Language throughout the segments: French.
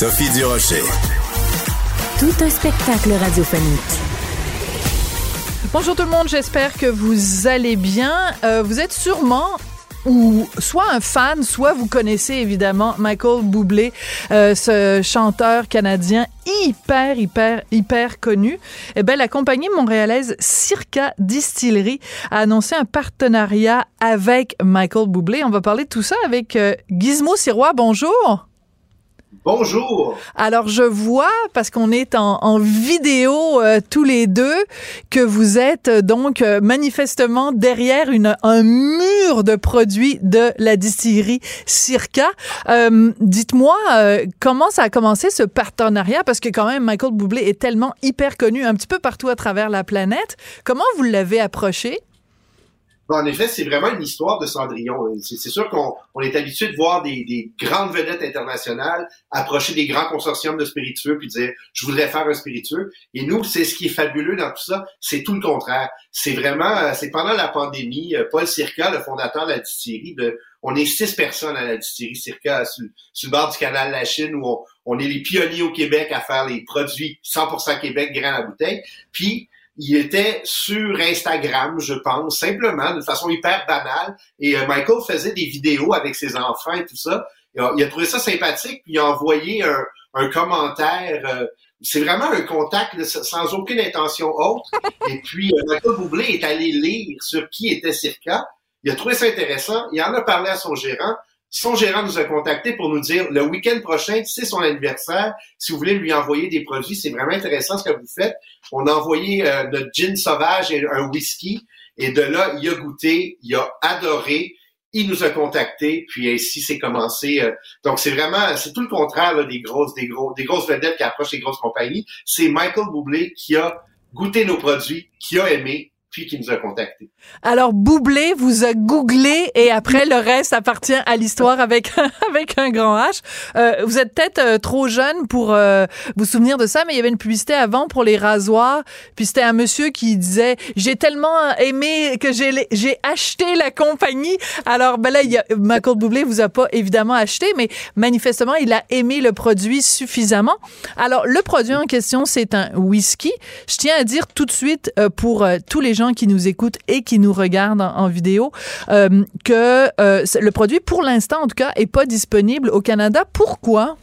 Sophie Durocher. Tout un spectacle radiophonique. Bonjour tout le monde, j'espère que vous allez bien. Euh, vous êtes sûrement ou soit un fan, soit vous connaissez évidemment Michael Bublé, euh, ce chanteur canadien hyper, hyper, hyper connu. Eh bien, la compagnie montréalaise Circa Distillery a annoncé un partenariat avec Michael Bublé. On va parler de tout ça avec euh, Gizmo Sirois. Bonjour. Bonjour. Alors je vois parce qu'on est en, vidéo euh, tous les deux que vous êtes euh, donc euh, manifestement derrière une, un mur de produits de la distillerie Circa. Dites-moi comment ça a commencé ce partenariat? Parce que quand même Michael Bublé est tellement hyper connu un petit peu partout à travers la planète. Comment vous l'avez approché? En effet, c'est vraiment une histoire de Cendrillon. C'est sûr qu'on est habitué de voir des, grandes vedettes internationales approcher des grands consortiums de spiritueux puis dire je voudrais faire un spiritueux. Et nous, c'est ce qui est fabuleux dans tout ça, c'est tout le contraire. C'est vraiment, euh, c'est pendant la pandémie, euh, Paul Circa, le fondateur de la distillerie, on est six personnes à la distillerie Circa sur, le bord du canal de la Chine où on, on est les pionniers au Québec à faire les produits 100% Québec grain à bouteille. Puis il était sur Instagram, je pense, simplement, de façon hyper banale. Et euh, Michael faisait des vidéos avec ses enfants et tout ça. Il a, trouvé ça sympathique, puis il a envoyé un, commentaire. Euh, c'est vraiment un contact sans aucune intention autre. Et puis, euh, Michael Boublé est allé lire sur qui était Circa. Il a trouvé ça intéressant. Il en a parlé à son gérant. Son gérant nous a contacté pour nous dire le week-end prochain, c'est son anniversaire. Si vous voulez lui envoyer des produits, c'est vraiment intéressant ce que vous faites. On a envoyé euh, notre gin sauvage et un whisky. Et de là, il a goûté, il a adoré. Il nous a contacté, puis ainsi c'est commencé. Euh. donc c'est vraiment, c'est tout le contraire des grosses, des gros, des grosses vedettes qui approchent les grosses compagnies. C'est Michael Bublé qui a goûté nos produits, qui a aimé, puis qui nous a contactés? Alors, Boublé vous a googlé et après, le reste appartient à l'histoire avec, avec un grand H. Euh, vous êtes peut-être euh, trop jeune pour euh, vous souvenir de ça, mais il y avait une publicité avant pour les rasoirs. Puis c'était un monsieur qui disait J'ai tellement aimé que j'ai, j'ai acheté la compagnie. Alors, ben là, il y a, Boublé vous a pas évidemment acheté, mais manifestement, il a aimé le produit suffisamment. Alors, le produit en question, c'est un whisky. Je tiens à dire tout de suite pour tous les gens qui nous écoutent et qui nous regardent en, vidéo euh, que euh, le produit, pour l'instant en tout cas, est pas disponible au Canada. Pourquoi?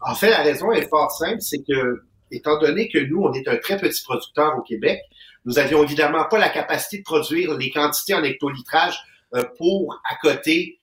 En fait, la raison est fort simple, c'est que, étant donné que nous, on est un très petit producteur au Québec, nous avions évidemment pas la capacité de produire les quantités en hectolitrage euh, pour à côté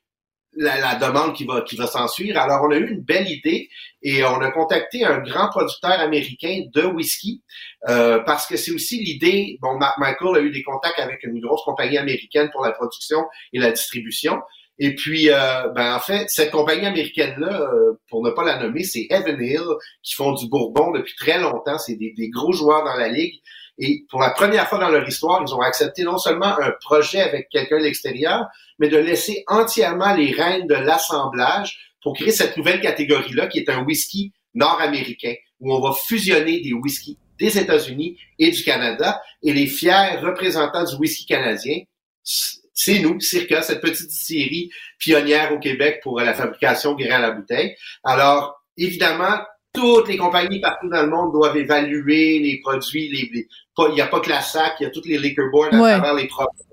la, demande qui va qui va s'ensuivre. Alors, on a eu une belle idée et on a contacté un grand producteur américain de whisky euh, parce que c'est aussi l'idée. Bon, Michael a eu des contacts avec une grosse compagnie américaine pour la production et la distribution. Et puis, euh, ben en fait, cette compagnie américaine-là, euh, pour ne pas la nommer, c'est Heaven Hill, qui font du Bourbon depuis très longtemps. C'est des, des, gros joueurs dans la ligue. Et pour la première fois dans leur histoire, ils ont accepté non seulement un projet avec quelqu'un de l'extérieur, mais de laisser entièrement les rênes de l'assemblage pour créer cette nouvelle catégorie-là, qui est un whisky nord-américain, où on va fusionner des whiskies des États-Unis et du Canada, et les fiers représentants du whisky canadien, c'est nous, Circa, cette petite série pionnière au Québec pour la fabrication grain à la bouteille. Alors, évidemment, toutes les compagnies partout dans le monde doivent évaluer les produits. Les, il n'y a pas que la SAC, il y a toutes les liquor boards à travers les provinces,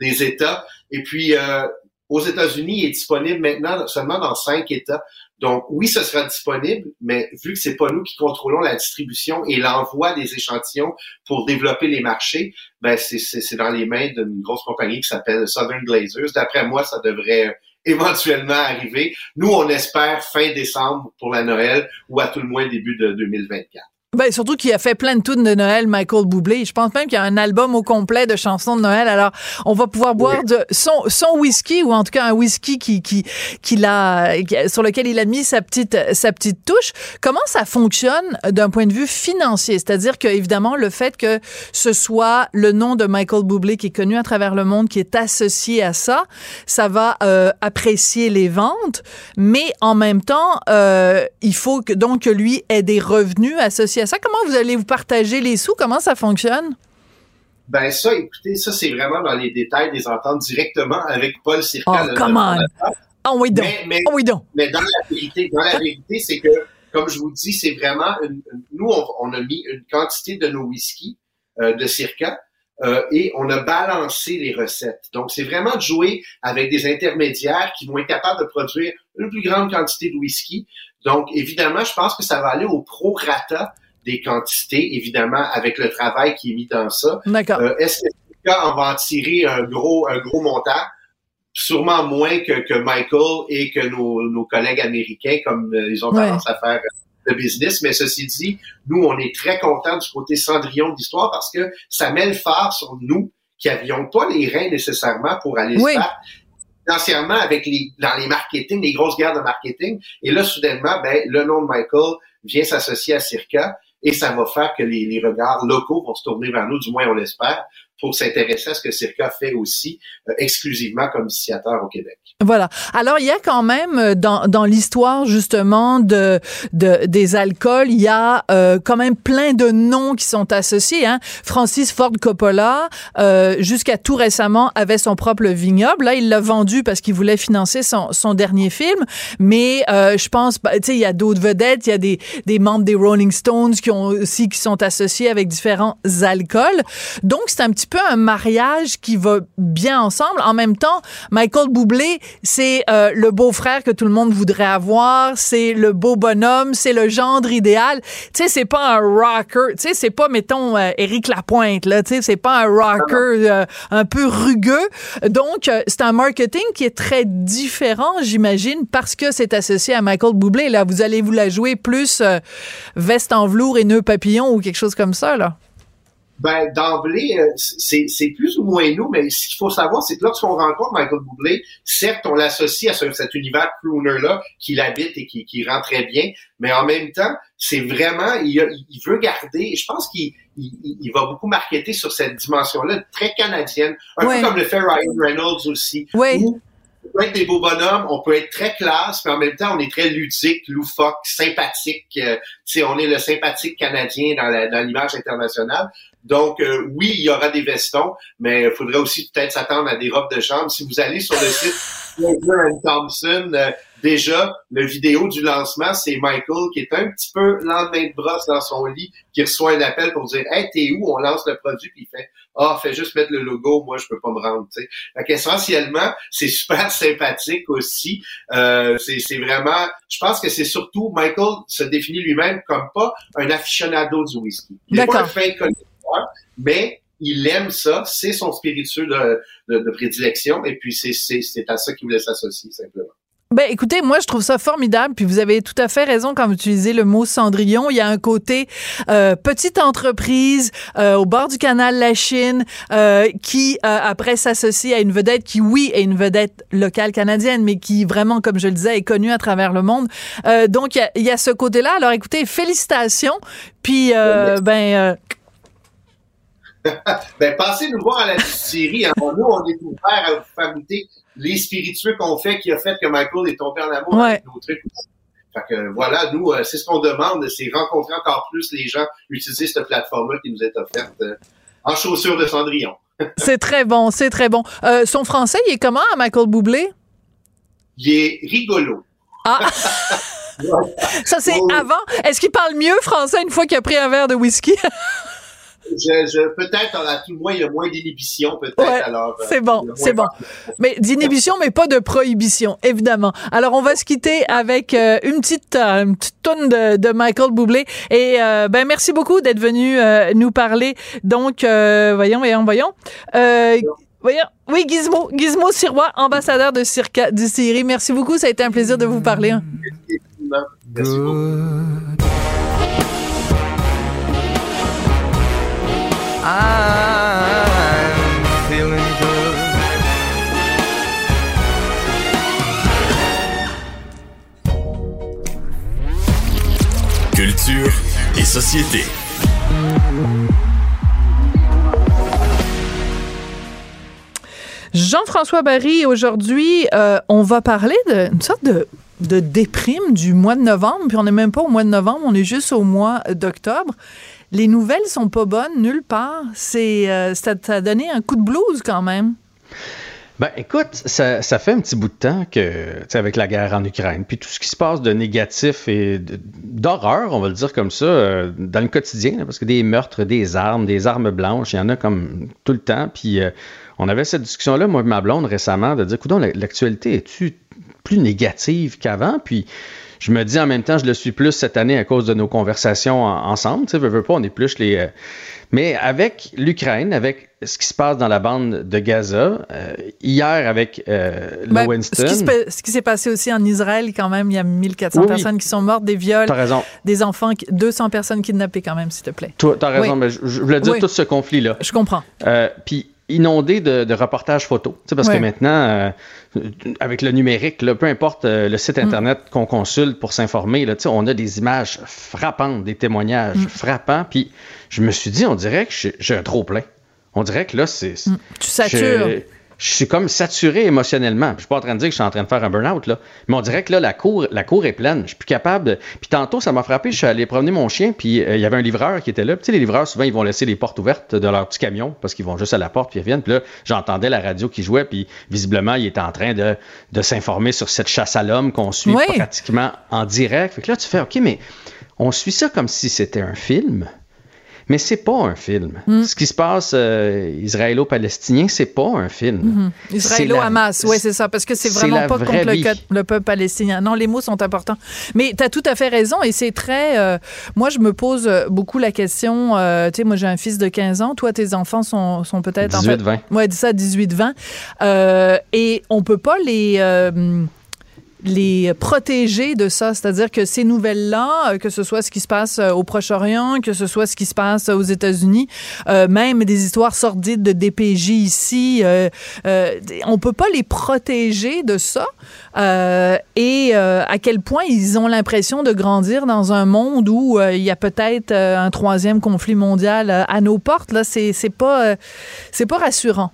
les États. Et puis, euh, aux États-Unis, il est disponible maintenant seulement dans cinq États. Donc, oui, ce sera disponible, mais vu que c'est pas nous qui contrôlons la distribution et l'envoi des échantillons pour développer les marchés, ben c'est dans les mains d'une grosse compagnie qui s'appelle Southern Glazers. D'après moi, ça devrait éventuellement arriver. Nous, on espère fin décembre pour la Noël ou à tout le moins début de 2024. Ben, surtout qu'il a fait plein de tunes de Noël, Michael Bublé. Je pense même qu'il y a un album au complet de chansons de Noël. Alors, on va pouvoir boire de son, son whisky ou en tout cas un whisky qui, qui, qui l'a, sur lequel il a mis sa petite, sa petite touche. Comment ça fonctionne d'un point de vue financier? C'est-à-dire que, évidemment, le fait que ce soit le nom de Michael Bublé qui est connu à travers le monde, qui est associé à ça, ça va euh, apprécier les ventes. Mais en même temps, euh, il faut que, donc, que lui ait des revenus associés ça? Comment vous allez vous partager les sous? Comment ça fonctionne? Ben ça, écoutez, ça c'est vraiment dans les détails des ententes directement avec Paul Circa. Oh, come on! Oh oui donc! Mais, oh oui donc! Mais dans la vérité, dans la vérité, c'est que, comme je vous dis, c'est vraiment une, nous on, a mis une quantité de nos whisky euh, de Circa euh, et on a balancé les recettes. Donc c'est vraiment de jouer avec des intermédiaires qui vont être capables de produire une plus grande quantité de whisky. Donc évidemment, je pense que ça va aller au prorata des quantités, évidemment, avec le travail qui est mis dans ça. D'accord. Euh, Est-ce que on va en tirer un gros, un gros montant? Sûrement moins que, que Michael et que nos, nos collègues américains, comme euh, ils ont tendance à faire le business. Mais ceci dit, nous, on est très contents du côté Cendrillon de l'histoire parce que ça met le phare sur nous qui avions pas les reins nécessairement pour aller se faire financièrement avec les, dans les marketing, les grosses guerres de marketing. Et là, soudainement, ben, le nom de Michael vient s'associer à Circa et ça va faire que les, regards locaux vont se tourner vers nous, du moins on l'espère, pour s'intéresser à ce que Circa fait aussi euh, exclusivement comme initiateur au Québec. Voilà. Alors il y a quand même euh, dans, dans l'histoire justement de, de des alcools, il y a euh, quand même plein de noms qui sont associés. Hein. Francis Ford Coppola, euh, jusqu'à tout récemment, avait son propre vignoble. Là, il l'a vendu parce qu'il voulait financer son, son dernier film. Mais euh, je pense, bah, tu sais, il y a d'autres vedettes, il y a des, des membres des Rolling Stones qui ont aussi qui sont associés avec différents alcools. Donc c'est un petit peu un mariage qui va bien ensemble. En même temps, Michael Bublé, c'est euh, le beau-frère que tout le monde voudrait avoir, c'est le beau bonhomme, c'est le gendre idéal. Tu sais, c'est pas un rocker, tu sais, c'est pas, mettons, euh, Éric Lapointe, là, tu sais, c'est pas un rocker euh, un peu rugueux. Donc, euh, c'est un marketing qui est très différent, j'imagine, parce que c'est associé à Michael Bublé. Là, vous allez vous la jouer plus euh, veste en velours et nœud papillon ou quelque chose comme ça, là. Ben, d'emblée, euh, c'est plus ou moins nous, mais ce qu'il faut savoir, c'est que lorsqu'on rencontre Michael Bublé, certes, on l'associe à ce, cet univers crooner-là qu'il habite et qui, qui rend très bien, mais en même temps, c'est vraiment, il, il, veut garder, je pense qu'il il, il, va beaucoup marketer sur cette dimension-là, très canadienne, un ouais. peu comme le fait Ryan Reynolds aussi. Oui. Où, on peut être des beaux bonhommes, on peut être très classe, mais en même temps, on est très ludique, loufoque, sympathique. Euh, on est le sympathique canadien dans l'image internationale. Donc, euh, oui, il y aura des vestons, mais il faudrait aussi peut-être s'attendre à des robes de chambre. Si vous allez sur le site Thompson, euh, déjà, le vidéo du lancement, c'est Michael qui est un petit peu lendemain de brosse dans son lit, qui reçoit un appel pour dire Hey, t'es où? On lance le produit, puis il fait Ah, fais juste mettre le logo, moi je peux pas me rendre. T'sais. Fait qu'essentiellement, c'est super sympathique aussi. Euh, c'est vraiment. Je pense que c'est surtout Michael se définit lui-même comme pas un aficionado du whisky. Il n'est pas un fin connaisseur, mais il aime ça, c'est son spiritueux de, de, de prédilection, et puis c'est à ça qu'il voulait s'associer simplement. Ben, écoutez, moi, je trouve ça formidable. Puis vous avez tout à fait raison quand vous utilisez le mot Cendrillon. Il y a un côté euh, petite entreprise euh, au bord du canal La Chine euh, qui, après, s'associe à une vedette qui, oui, est une vedette locale canadienne, mais qui, vraiment, comme je le disais, est connue à travers le monde. donc, il y a, y a ce côté-là. Alors, écoutez, félicitations. Puis, ben... ben, passez nous voir à la série. Hein. Nous, on est ouverts à vous faire goûter les spiritueux qu'on fait qui a fait que Michael est tombé en amour ouais. avec nos trucs. Fait que voilà, nous, c'est ce qu'on demande, c'est rencontrer encore plus les gens, utiliser cette plateforme-là qui nous est offerte euh, en chaussures de Cendrillon. c'est très bon, c'est très bon. Euh, son français, il est comment à Michael Bublé? Il est rigolo. Ah! Ça, c'est oh. avant. Est-ce qu'il parle mieux français une fois qu'il a pris un verre de whisky? je, je peut-être à tout le moins il y a moins d'inhibition peut-être ouais, alors euh, c'est bon c'est bon mais d'inhibition mais pas de prohibition évidemment alors on va se quitter avec euh, une petite euh, une petite tonne de, de Michael Bublé et euh, ben merci beaucoup d'être venu euh, nous parler donc voyons voyons voyons Voyons. Oui, Gizmo, Gizmo Sirois, ambassadeur de Circa du Syrie. Merci beaucoup, ça a été un plaisir de vous parler. Hein. Merci beaucoup. Feeling good. Culture et société. Jean-François Barry, aujourd'hui, euh, on va parler d'une sorte de, de déprime du mois de novembre, puis on n'est même pas au mois de novembre, on est juste au mois d'octobre. Les nouvelles sont pas bonnes nulle part. C'est, euh, ça t'a donné un coup de blues quand même. Ben, écoute, ça, ça, fait un petit bout de temps que, tu sais, avec la guerre en Ukraine, puis tout ce qui se passe de négatif et d'horreur, on va le dire comme ça, euh, dans le quotidien, parce que des meurtres, des armes, des armes blanches, il y en a comme tout le temps. Puis euh, on avait cette discussion-là, moi et ma blonde, récemment, de dire, écoute, l'actualité est-tu plus négative qu'avant? Puis je me dis en même temps, je le suis plus cette année à cause de nos conversations ensemble. Tu sais, veux, veux pas, on est plus les. Euh, mais avec l'Ukraine, avec ce qui se passe dans la bande de Gaza, euh, hier avec euh, Ben, Winston. Ce qui, s'est passé aussi en Israël, quand même, il y a 1400 Oui, personnes qui sont mortes, des viols, raison. des enfants, qui- 200 personnes kidnappées quand même, s'il te plaît. Toi, t'as raison, Oui. mais je, je voulais dire Oui. tout ce conflit-là. Je comprends. Euh, Puis inondé de, de reportages photos. Tu sais, parce Ouais. que maintenant, euh, avec le numérique, là, peu importe euh, le site Mm. Internet qu'on consulte pour s'informer, on a des images frappantes, des témoignages Mm. frappants. Puis je me suis dit, on dirait que j'ai- j'ai un trop plein. On dirait que là, c'est. Tu satures. Je, suis comme saturé émotionnellement. Je suis pas en train de dire que je suis en train de faire un burn-out, là. Mais on dirait que là, la cour, la cour est pleine. Je suis plus capable. Puis tantôt, ça m'a frappé. Je suis allé promener mon chien, puis euh, il y avait un livreur qui était là. Puis tu sais, les livreurs, souvent, ils vont laisser les portes ouvertes de leur petit camion parce qu'ils vont juste à la porte, puis ils reviennent. Puis là, j'entendais la radio qui jouait, puis visiblement, il était en train de, de s'informer sur cette chasse à l'homme qu'on suit Oui. pratiquement en direct. Fait que là, tu fais, OK, mais on suit ça comme si c'était un film. Mais c'est pas un film. Mm. Ce qui se passe euh, israélo-palestinien, c'est pas un film. C'est Israélo-Hamas, oui, c'est ça, parce que c'est vraiment pas contre le, le peuple palestinien. Non, les mots sont importants. Mais tu as tout à fait raison et c'est très... euh, moi, je me pose euh, beaucoup la question, euh, tu sais, moi j'ai un fils de 15 ans, toi tes enfants sont, sont peut-être... en fait- 18-20. Ouais, dis ça, 18-20. Euh, et on peut pas les... euh, les protéger de ça, c'est-à-dire que ces nouvelles-là, euh, que ce soit ce qui se passe euh, au Proche-Orient, que ce soit ce qui se passe aux États-Unis, euh, même des histoires sordides de DPJ ici, euh, euh, on peut pas les protéger de ça. Euh, et euh, à quel point ils ont l'impression de grandir dans un monde où euh, il y a peut-être euh, un troisième conflit mondial euh, à nos portes. Là, c'est pas euh, c'est pas rassurant.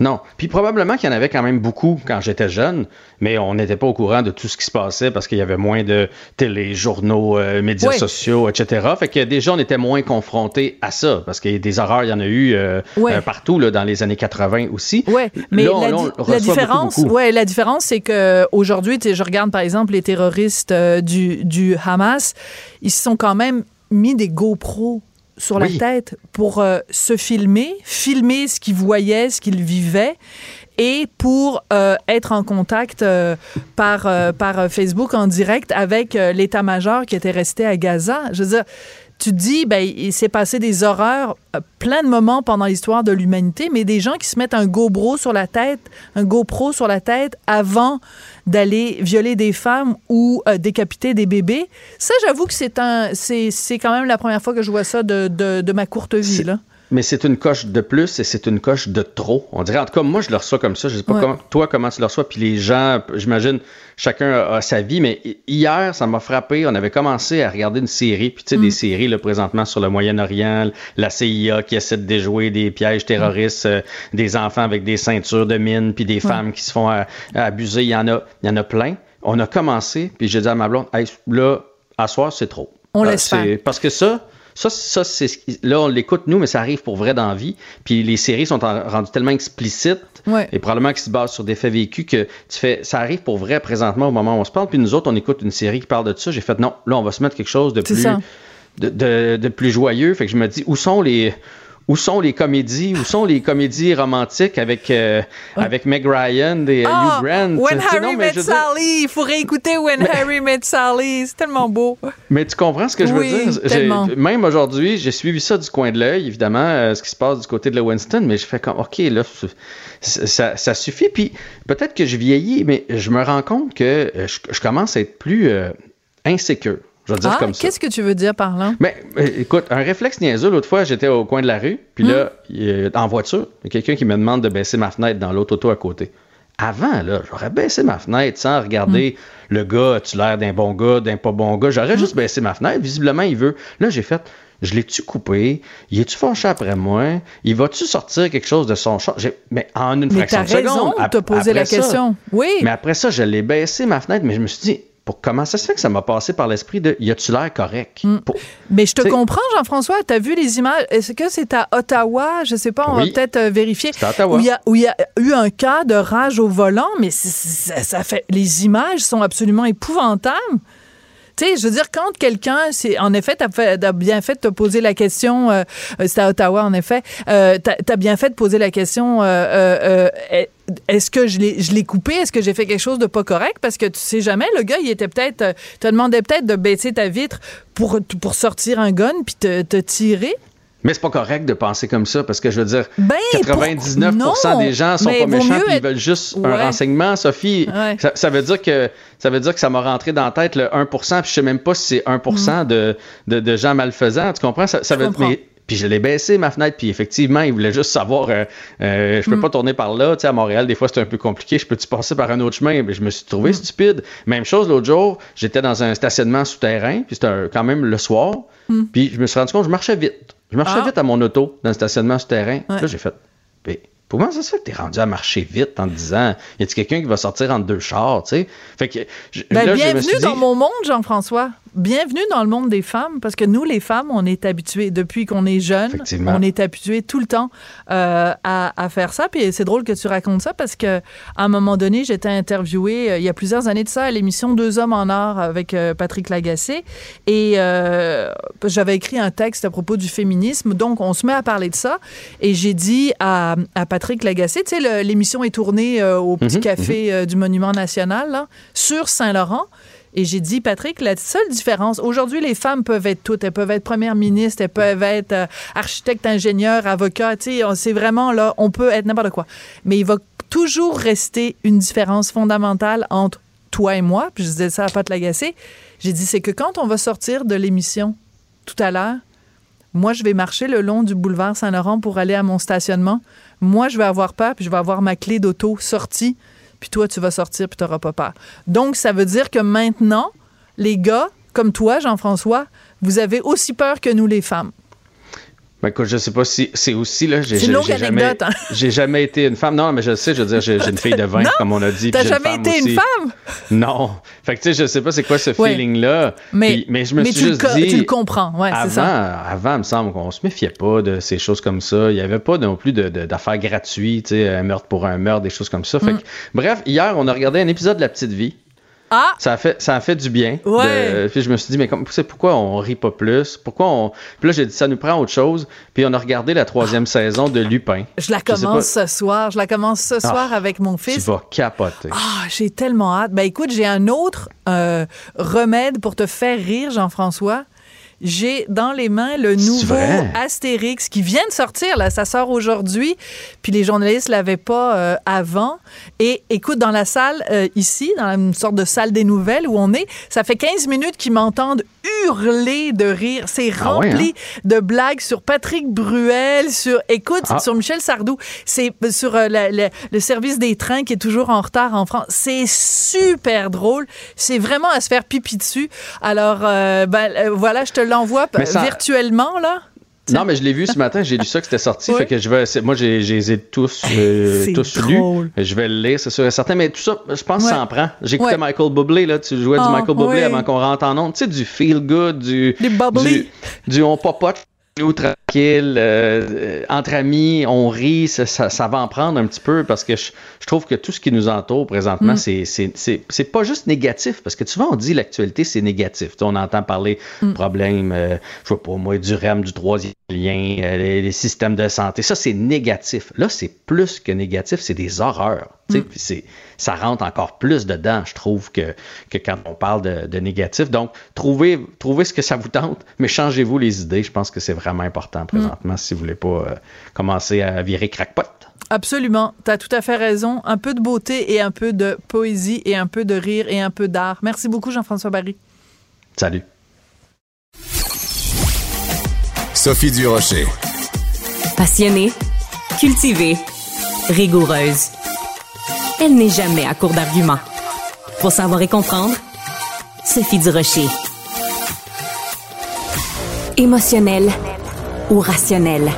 Non. Puis probablement qu'il y en avait quand même beaucoup quand j'étais jeune, mais on n'était pas au courant de tout ce qui se passait parce qu'il y avait moins de télé, journaux, euh, médias Oui. sociaux, etc. Fait que déjà, on était moins confrontés à ça parce que des horreurs, il y en a eu euh, euh, partout là, dans les années 80 aussi. Ouais, mais Là, on- la, là, on la reçoit beaucoup, différence, beaucoup. ouais, la différence, c'est que aujourd'hui, tu sais, je regarde par exemple les terroristes du, du Hamas, ils se sont quand même mis des GoPros sur Oui. la tête pour euh, se filmer, filmer ce qu'ils voyaient, ce qu'ils vivaient, et pour euh, être en contact euh, par, euh, par Facebook en direct avec l'état-major qui était resté à Gaza. Je veux dire, tu te dis, ben, il s'est passé des horreurs, euh, plein de moments pendant l'histoire de l'humanité, mais des gens qui se mettent un GoPro sur la tête, un GoPro sur la tête avant d'aller violer des femmes ou euh, décapiter des bébés, ça, j'avoue que c'est un, c'est, c'est quand même la première fois que je vois ça de, de, de ma courte vie, là. Mais c'est une coche de plus et c'est une coche de trop. On dirait, en tout cas, moi, je le reçois comme ça. Je sais pas Ouais. comment, toi, comment tu le reçois. Puis les gens, j'imagine, chacun a, a sa vie. Mais hi- hier, ça m'a frappé. On avait commencé à regarder une série. Puis tu sais, Mm. des séries, là, présentement, sur le Moyen-Orient, la CIA qui essaie de déjouer des pièges terroristes, euh, des enfants avec des ceintures de mine, puis des femmes qui se font euh, abuser. Il y en a, il y en a plein. On a commencé, puis j'ai dit à ma blonde, Hey, là, à soir, c'est trop. On Euh, laisse faire. Parce que ça, ça, ça c'est ce qui- là on l'écoute nous, mais ça arrive pour vrai dans la vie. Puis les séries sont en- rendues tellement explicites Ouais. et probablement qui se basent sur des faits vécus que tu fais, ça arrive pour vrai présentement au moment où on se parle. Puis nous autres, on écoute une série qui parle de ça. J'ai fait non, là on va se mettre quelque chose de plus, ça. de, de- de plus joyeux. Fait que je me dis où sont les où sont les comédies, où sont les comédies romantiques avec euh, avec Meg Ryan et euh, Ah, Hugh Grant? When Tu sais, Harry non, Met dire- Sally, il faut réécouter When Harry Met Sally, c'est tellement beau. Mais tu comprends ce que je veux dire? Tellement. Même aujourd'hui, j'ai suivi ça du coin de l'œil, évidemment, euh, ce qui se passe du côté de la Winston, mais je fais comme, OK, là, ça, ça suffit. Puis peut-être que je vieillis, mais je me rends compte que je, je commence à être plus euh, insécure. Je vais dire Ah, comme ça. qu'est-ce que tu veux dire par là? Mais euh, écoute, un réflexe niaiseux, l'autre fois, j'étais au coin de la rue, puis là, il a- en voiture, il y a quelqu'un qui me demande de baisser ma fenêtre dans l'autre auto à côté. Avant, là, j'aurais baissé ma fenêtre sans regarder le gars, as-tu l'air d'un bon gars, d'un pas bon gars? J'aurais juste baissé ma fenêtre. Visiblement, il veut. Là, j'ai fait, je l'ai-tu coupé? Il est-tu fâché après moi? Il va-tu sortir quelque chose de son chat? Mais en une Mais fraction de raison seconde. de te poser la ça- question. Oui. mais après ça, je l'ai baissé ma fenêtre, mais je me suis dit, pour, comment ça se fait que ça m'a passé par l'esprit de y a-tu l'air correct? Mm. Pour- Mais je te comprends, Jean-François. Tu as vu les images. Est-ce que c'est à Ottawa? Je sais pas, on Oui. va peut-être euh, vérifier. C'est à Ottawa. Où il, y a, où il y a eu un cas de rage au volant, mais c'est- c'est- ça, ça fait. Les images sont absolument épouvantables. Je veux dire, quand quelqu'un, en effet, t'as bien fait de te poser la question. euh, euh, c'est à Ottawa, en effet. Euh, t'as, bien fait de poser la question. est- est-ce que je l'ai, coupé? Est-ce que j'ai fait quelque chose de pas correct? Parce que tu sais jamais. Le gars, il était peut-être, te demandait peut-être de baisser ta vitre pour pour sortir un gun puis te tirer. Mais c'est pas correct de penser comme ça parce que je veux dire, Ben, 99% pour- des gens sont mais pas méchants puis ils veulent juste Ouais. un renseignement. Sophie, Ouais. ça, ça veut dire que ça veut dire que ça m'a rentré dans la tête le 1%, puis je sais même pas si c'est 1% de, de, de gens malfaisants. Tu comprends? Ça, ça Mm. Veut puis je l'ai baissé ma fenêtre, puis effectivement, il voulait juste savoir, euh, euh, je peux Mm. pas tourner par là, tu sais, à Montréal, des fois c'est un peu compliqué, je peux-tu passer par un autre chemin? Mais je me suis Mm. trouvé stupide. Même chose l'autre jour, j'étais dans un stationnement souterrain, puis c'était un- quand même le soir, puis je me suis rendu compte, je marchais vite. Je marchais. Ah. vite à mon auto dans le stationnement souterrain. Ouais. Là, j'ai fait, mais comment ça se fait que t'es rendu à marcher vite en te disant, y a-t-il quelqu'un qui va sortir entre deux chars, tu sais? Fait que, je- Ben, là, je me bienvenue suis dit, dans mon monde, Jean-François. Bienvenue dans le monde des femmes, parce que nous, les femmes, on est habitués, depuis qu'on est jeune, on est habitués tout le temps euh, à, à faire ça. Puis c'est drôle que tu racontes ça, parce que à un moment donné, j'étais interviewée, euh, il y a plusieurs années de ça, à l'émission Deux hommes en or avec euh, Patrick Lagacé. Et j'avais écrit un texte à propos du féminisme, donc on se met à parler de ça. Et j'ai dit à, à Patrick Lagacé, tu sais, l'émission est tournée au Petit Mhm, Café euh, du Monument National, là, sur Saint-Laurent. Et j'ai dit, Patrick, la seule différence, aujourd'hui, les femmes peuvent être toutes. Elles peuvent être première ministre, elles peuvent être euh, architecte, ingénieur, avocat. C'est vraiment là, on peut être n'importe quoi. Mais il va toujours rester une différence fondamentale entre toi et moi. Puis je disais ça à Pat Lagacé. J'ai dit, c'est que quand on va sortir de l'émission tout à l'heure, moi, je vais marcher le long du boulevard Saint-Laurent pour aller à mon stationnement. Moi, je vais avoir peur, puis je vais avoir ma clé d'auto sortie. Puis toi, tu vas sortir, puis tu n'auras pas peur. Donc, ça veut dire que maintenant, les gars, comme toi, Jean-François, vous avez aussi peur que nous, les femmes. Ben écoute, je sais pas si c'est aussi là. j'ai- C'est une j'ai- j'ai jamais, hein. j'ai jamais été une femme. Non, mais je sais, je veux dire, j'ai j'ai une fille de 20, Non, comme on a dit. T'as jamais été une femme? Non. Fait que tu sais, je sais pas c'est quoi ce Ouais. feeling-là. Mais, Puis- mais je me mais suis tu, juste le, dit. tu le comprends. Ouais, c'est Avant, ça. avant, il me semble qu'on se méfiait pas de ces choses comme ça. Il n'y avait pas non plus de- de- d'affaires gratuites, tu sais, un meurtre pour un meurtre, des choses comme ça. Mm. Fait que, bref, hier, on a regardé un épisode de La Petite Vie. Ah! Ça a fait, ça a fait du bien. Ouais. De- puis je me suis dit, mais comme, c'est pourquoi on rit pas plus? Pourquoi on. Puis là, j'ai dit, ça nous prend autre chose. Puis on a regardé la troisième saison de Lupin. Je la commence pas- ce soir. Je la commence ce soir avec mon Tu fils. vas capoter. Ah, j'ai tellement hâte. Ben écoute, j'ai un autre euh, remède pour te faire rire, Jean-François. J'ai dans les mains le nouveau? Astérix qui vient de sortir, là, ça sort aujourd'hui, puis les journalistes l'avaient pas euh, avant. Et écoute, dans la salle euh, ici, dans une sorte de salle des nouvelles où on est, ça fait 15 minutes qu'ils m'entendent hurler de rire. C'est Ah ouais, rempli de blagues sur Patrick Bruel, sur, écoute, Ah. sur Michel Sardou. C'est sur euh, la- la- le service des trains qui est toujours en retard en France. C'est super drôle. C'est vraiment à se faire pipi dessus. Alors, ben, voilà, je te l'envoie ça- virtuellement, là? Non, mais je l'ai vu ce matin, j'ai lu ça que c'était sorti. Oui. Fait que je vais. Moi, j'ai, j'ai les ai tous, euh, tous drôle. lus. Je vais le lire, c'est sûr et certain. Mais tout ça, je pense que ça en prend. J'écoutais Ouais. Michael Bublé, là. Tu jouais Ah, du Michael Bublé avant qu'on rentre en onde. Tu sais, du feel good, du. Du bubbly. Du, du on papote, nous, tranquille, euh, entre amis, on rit. Ça, ça, ça va en prendre un petit peu parce que je, je trouve que tout ce qui nous entoure présentement, Mm. c'est, c'est, c'est, c'est pas juste négatif. Parce que souvent, on dit l'actualité, c'est négatif. Tu sais, on entend parler Mm. de problèmes, euh, je sais pas moi, du REM, du troisième lien, euh, les, les systèmes de santé. Ça, c'est négatif. Là, c'est plus que négatif, c'est des horreurs. Mm. c'est, ça rentre encore plus dedans, je trouve, que, que quand on parle de, de négatif. Donc, trouvez, trouvez ce que ça vous tente, mais changez-vous les idées. Je pense que c'est vraiment important présentement si vous voulez pas euh, commencer à virer crackpot. Absolument. Tu as tout à fait raison. Un peu de beauté et un peu de poésie et un peu de rire et un peu d'art. Merci beaucoup, Jean-François Barry. Salut. Sophie Durocher. Passionnée, cultivée, rigoureuse. Elle n'est jamais à court d'arguments. Pour savoir et comprendre, Sophie Durocher. Émotionnelle ou rationnelle?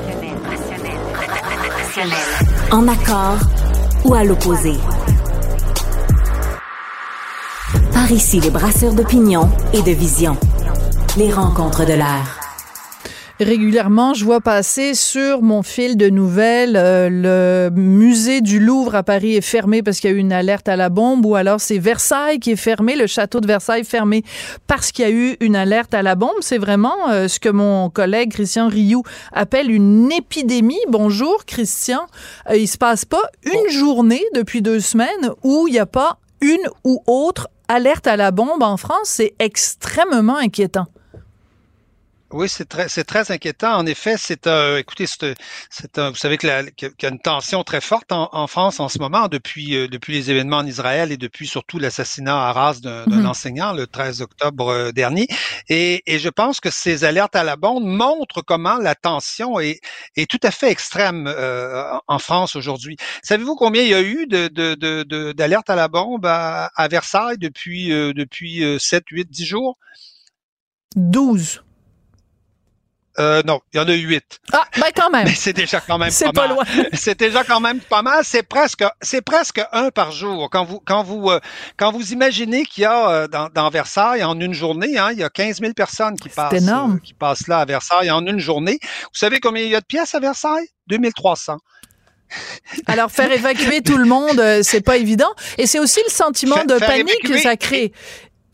En accord ou à l'opposé? Par ici, les brasseurs d'opinion et de vision. Les rencontres de l'air. Régulièrement, je vois passer sur mon fil de nouvelles euh, le musée du Louvre à Paris est fermé parce qu'il y a eu une alerte à la bombe ou alors c'est Versailles qui est fermé, le château de Versailles fermé parce qu'il y a eu une alerte à la bombe. C'est vraiment euh, ce que mon collègue Christian Rioux appelle une épidémie. Bonjour Christian. Euh, il se passe pas une journée depuis deux semaines où il n'y a pas une ou autre alerte à la bombe en France. C'est extrêmement inquiétant. Oui, c'est très, c'est très inquiétant. En effet, c'est un, écoutez, c'est, c'est un, vous savez que la, qu'il y a une tension très forte en, en France en ce moment depuis, euh, depuis les événements en Israël et depuis surtout l'assassinat à Arras d'un, d'un Mhm. enseignant le 13 octobre euh, dernier. Et, et je pense que ces alertes à la bombe montrent comment la tension est, est tout à fait extrême euh, en France aujourd'hui. Savez-vous combien il y a eu de, de, de, de- d'alertes à la bombe à, à Versailles depuis, euh, depuis euh, 7, 8, 10 jours? 12. Euh, non, il y en a 8. Ah, ben quand même. Mais c'est déjà quand même pas, pas mal. C'est déjà quand même pas mal. C'est presque, c'est presque un par jour. Quand vous, quand vous, euh, quand vous imaginez qu'il y a euh, dans, dans Versailles en une journée, hein, il y a 15 000 personnes qui passent, énorme. euh, qui passent là à Versailles en une journée. Vous savez combien il y a de pièces à Versailles? 2300. Alors faire évacuer tout le monde, c'est pas évident. Et c'est aussi le sentiment de faire panique que ça crée.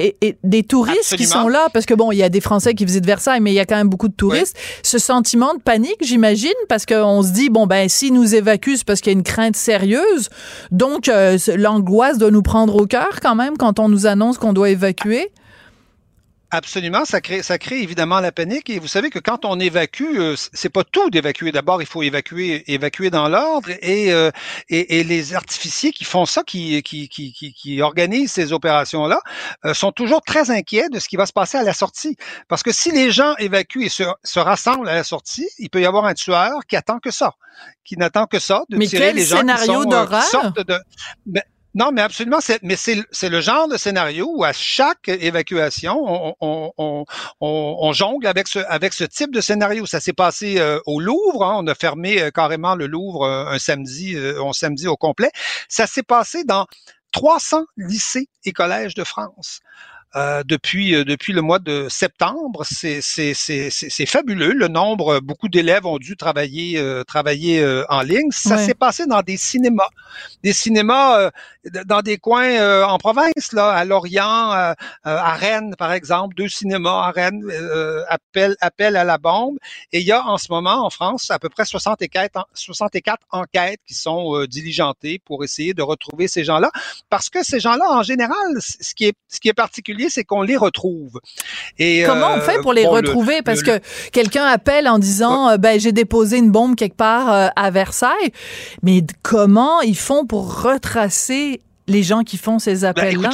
Et, et des touristes qui sont là, parce que bon, il y a des Français qui visitent Versailles, mais il y a quand même beaucoup de touristes. Ce sentiment de panique, j'imagine, parce qu'on se dit, bon, ben, s'ils nous évacuent, c'est parce qu'il y a une crainte sérieuse. Donc, euh, l'angoisse doit nous prendre au cœur quand même quand on nous annonce qu'on doit évacuer. Absolument, ça crée, ça crée évidemment la panique. Et vous savez que quand on évacue, euh, c'est pas tout d'évacuer. D'abord, il faut évacuer, évacuer dans l'ordre. Et, euh, et, et les artificiers qui font ça, qui, qui, qui, qui, qui organisent ces opérations-là, euh, sont toujours très inquiets de ce qui va se passer à la sortie. Parce que si les gens évacuent et se, se rassemblent à la sortie, il peut y avoir un tueur qui attend que ça, qui n'attend que ça, de Mais tirer quel les gens qui scénario sont, euh, qui sortent de. Ben, non, mais absolument, c'est, mais c'est, le genre de scénario où à chaque évacuation, on, on, on, on, on jongle avec ce, type de scénario. Ça s'est passé euh, au Louvre, hein, on a fermé euh, carrément le Louvre euh, un samedi, un samedi au complet. Ça s'est passé dans 300 lycées et collèges de France. Euh, depuis euh, depuis le mois de septembre, c'est c'est fabuleux. Le nombre, beaucoup d'élèves ont dû travailler euh, travailler euh, en ligne. Ça s'est passé dans des cinémas, des cinémas euh, dans des coins euh, en province là, à Lorient, euh, euh, à Rennes par exemple, deux cinémas à Rennes euh, appellent appellent à la bombe. Et il y a en ce moment en France à peu près 64 en- 64 enquêtes qui sont euh, diligentées pour essayer de retrouver ces gens-là, parce que ces gens-là en général, ce qui est ce qui est particulier, c'est qu'on les retrouve. Et Comment on euh, fait pour les bon, le- retrouver? Parce le- que quelqu'un appelle en disant, euh, ben, j'ai déposé une bombe quelque part euh, à Versailles. Mais comment ils font pour retracer les gens qui font ces Ben, appels-là?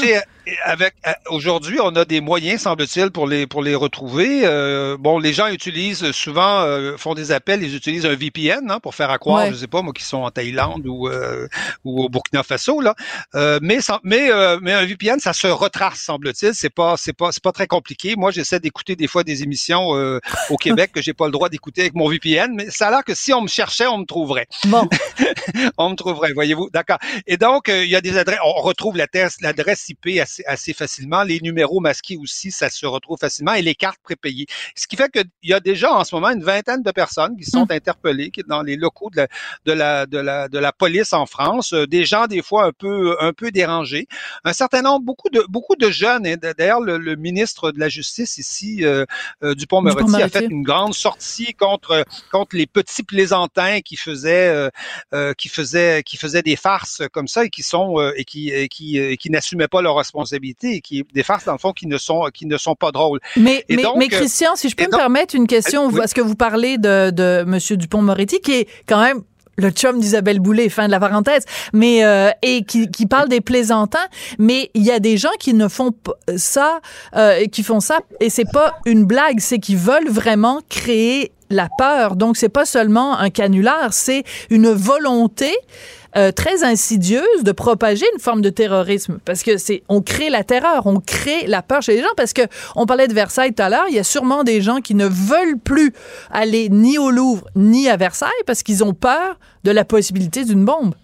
Avec euh, aujourd'hui, on a des moyens, semble-t-il, pour les pour les retrouver. Euh, bon, les gens utilisent souvent euh, font des appels, ils utilisent un VPN hein, pour faire à croire, Ouais. je sais pas, moi, qui sont en Thaïlande ou euh, ou au Burkina Faso là. Euh, mais mais euh, mais un VPN, ça se retrace, semble-t-il. C'est pas c'est pas c'est pas très compliqué. Moi, j'essaie d'écouter des fois des émissions euh, au Québec que j'ai pas le droit d'écouter avec mon VPN, mais ça a l'air que si on me cherchait, on me trouverait Bon, on me trouverait, voyez-vous. D'accord. Et donc, il y a des adresses, on retrouve l'adresse, l'adresse IP assez, assez facilement. Les numéros masqués aussi, ça se retrouve facilement et les cartes prépayées. Ce qui fait qu'il y a déjà en ce moment une vingtaine de personnes qui sont interpellées qui, dans les locaux de la, de la, de la, de la police en France. Euh, des gens, des fois, un peu, un peu dérangés. Un certain nombre, beaucoup de, beaucoup de jeunes. Et d'ailleurs, le, le ministre de la Justice ici, euh, euh, Dupont-Moretti, a Dupont-Moretti. fait une grande sortie contre, contre les petits plaisantins qui faisaient, euh, euh, qui faisaient qui faisaient des farces comme ça et qui sont euh, et qui et qui, euh, qui n'assumaient pas leurs responsabilités et qui des farces dans le fond qui ne sont qui ne sont pas drôles. mais, mais, donc, mais euh, Christian, si je peux me donc- permettre une question, Oui. parce que vous parlez de, de M. Dupont-Moretti, qui est quand même le chum d'Isabelle Boulay, fin de la parenthèse, mais euh, et qui, qui parle des plaisantins, mais il y a des gens qui ne font pas ça, euh, qui font ça, et c'est pas une blague, c'est qu'ils veulent vraiment créer la peur. Donc, c'est pas seulement un canular, c'est une volonté euh, très insidieuse de propager une forme de terrorisme parce que c'est on crée la terreur, on crée la peur chez les gens parce que on parlait de Versailles tout à l'heure, il y a sûrement des gens qui ne veulent plus aller ni au Louvre ni à Versailles parce qu'ils ont peur de la possibilité d'une bombe.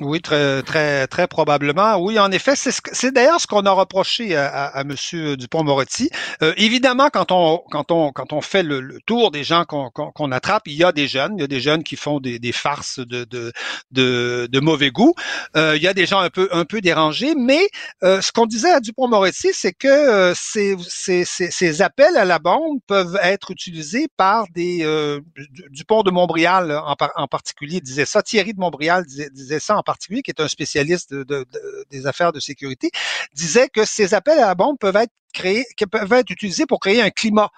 Oui, très, très, très probablement. Oui, en effet, c'est, c'est d'ailleurs ce qu'on a reproché à, à, M. Dupont-Moretti. Euh, évidemment, quand on, quand on, quand on fait le, tour des gens qu'on, qu'on, attrape, il y a des jeunes, il y a des jeunes qui font des, farces de, de, de, mauvais goût. Euh, il y a des gens un peu, un peu dérangés, mais euh, ce qu'on disait à Dupont-Moretti, c'est que euh, ces, ces, ces, appels à la bombe peuvent être utilisés par des Dupont de Montbrial en, en particulier disait ça, Thierry de Montbrial disait, disait ça en particulier, qui est un spécialiste de, de, des affaires de sécurité, disait que ces appels à la bombe peuvent être créer, qui peuvent être utilisés pour créer un climat,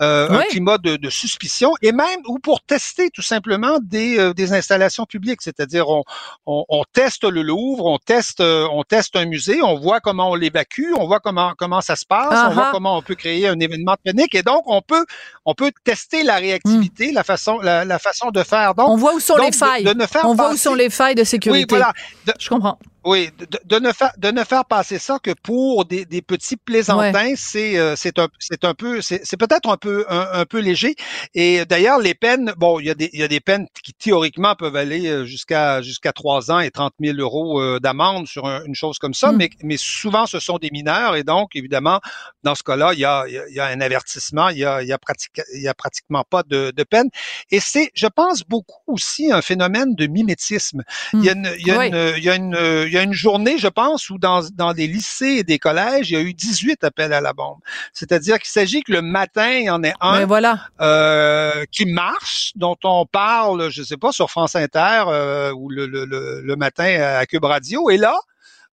euh, un climat de, de, suspicion et même ou pour tester tout simplement des, euh, des installations publiques. C'est-à-dire on, on, on, teste le Louvre, on teste, euh, on teste un musée, on voit comment on l'évacue, on voit comment comment ça se passe, uh -huh. on voit comment on peut créer un événement panique et donc on peut on peut tester la réactivité, mm. la façon la, la, façon de faire. Donc on voit où sont les failles. De, de on voit où sont les failles de sécurité. Oui, voilà. Je comprends. Oui, de, de, ne faire de ne faire passer ça que pour des, des petits plaisantins, c'est euh, c'est un peu c'est peut-être un peu un, un, peu léger. Et d'ailleurs, les peines, bon, il y a des il y a des peines qui théoriquement peuvent aller euh, jusqu'à jusqu'à trois ans et 30 000 euros euh, d'amende sur un, une chose comme ça, mm. mais mais souvent ce sont des mineurs et donc évidemment dans ce cas-là, il y a il y a un avertissement, il y a il y a pratique il y a pratiquement pas de, de peine. Et c'est, je pense, beaucoup aussi un phénomène de mimétisme. Mm. Il y a une il y a oui. une il y a une il y a une journée, je pense, où dans, dans des lycées et des collèges, il y a eu 18 appels à la bombe. C'est-à-dire qu'il s'agit que le matin, il y en ait un voilà. euh, qui marche, dont on parle, je sais pas, sur France Inter euh, ou le, le, le, le, matin à Cube Radio. Et là,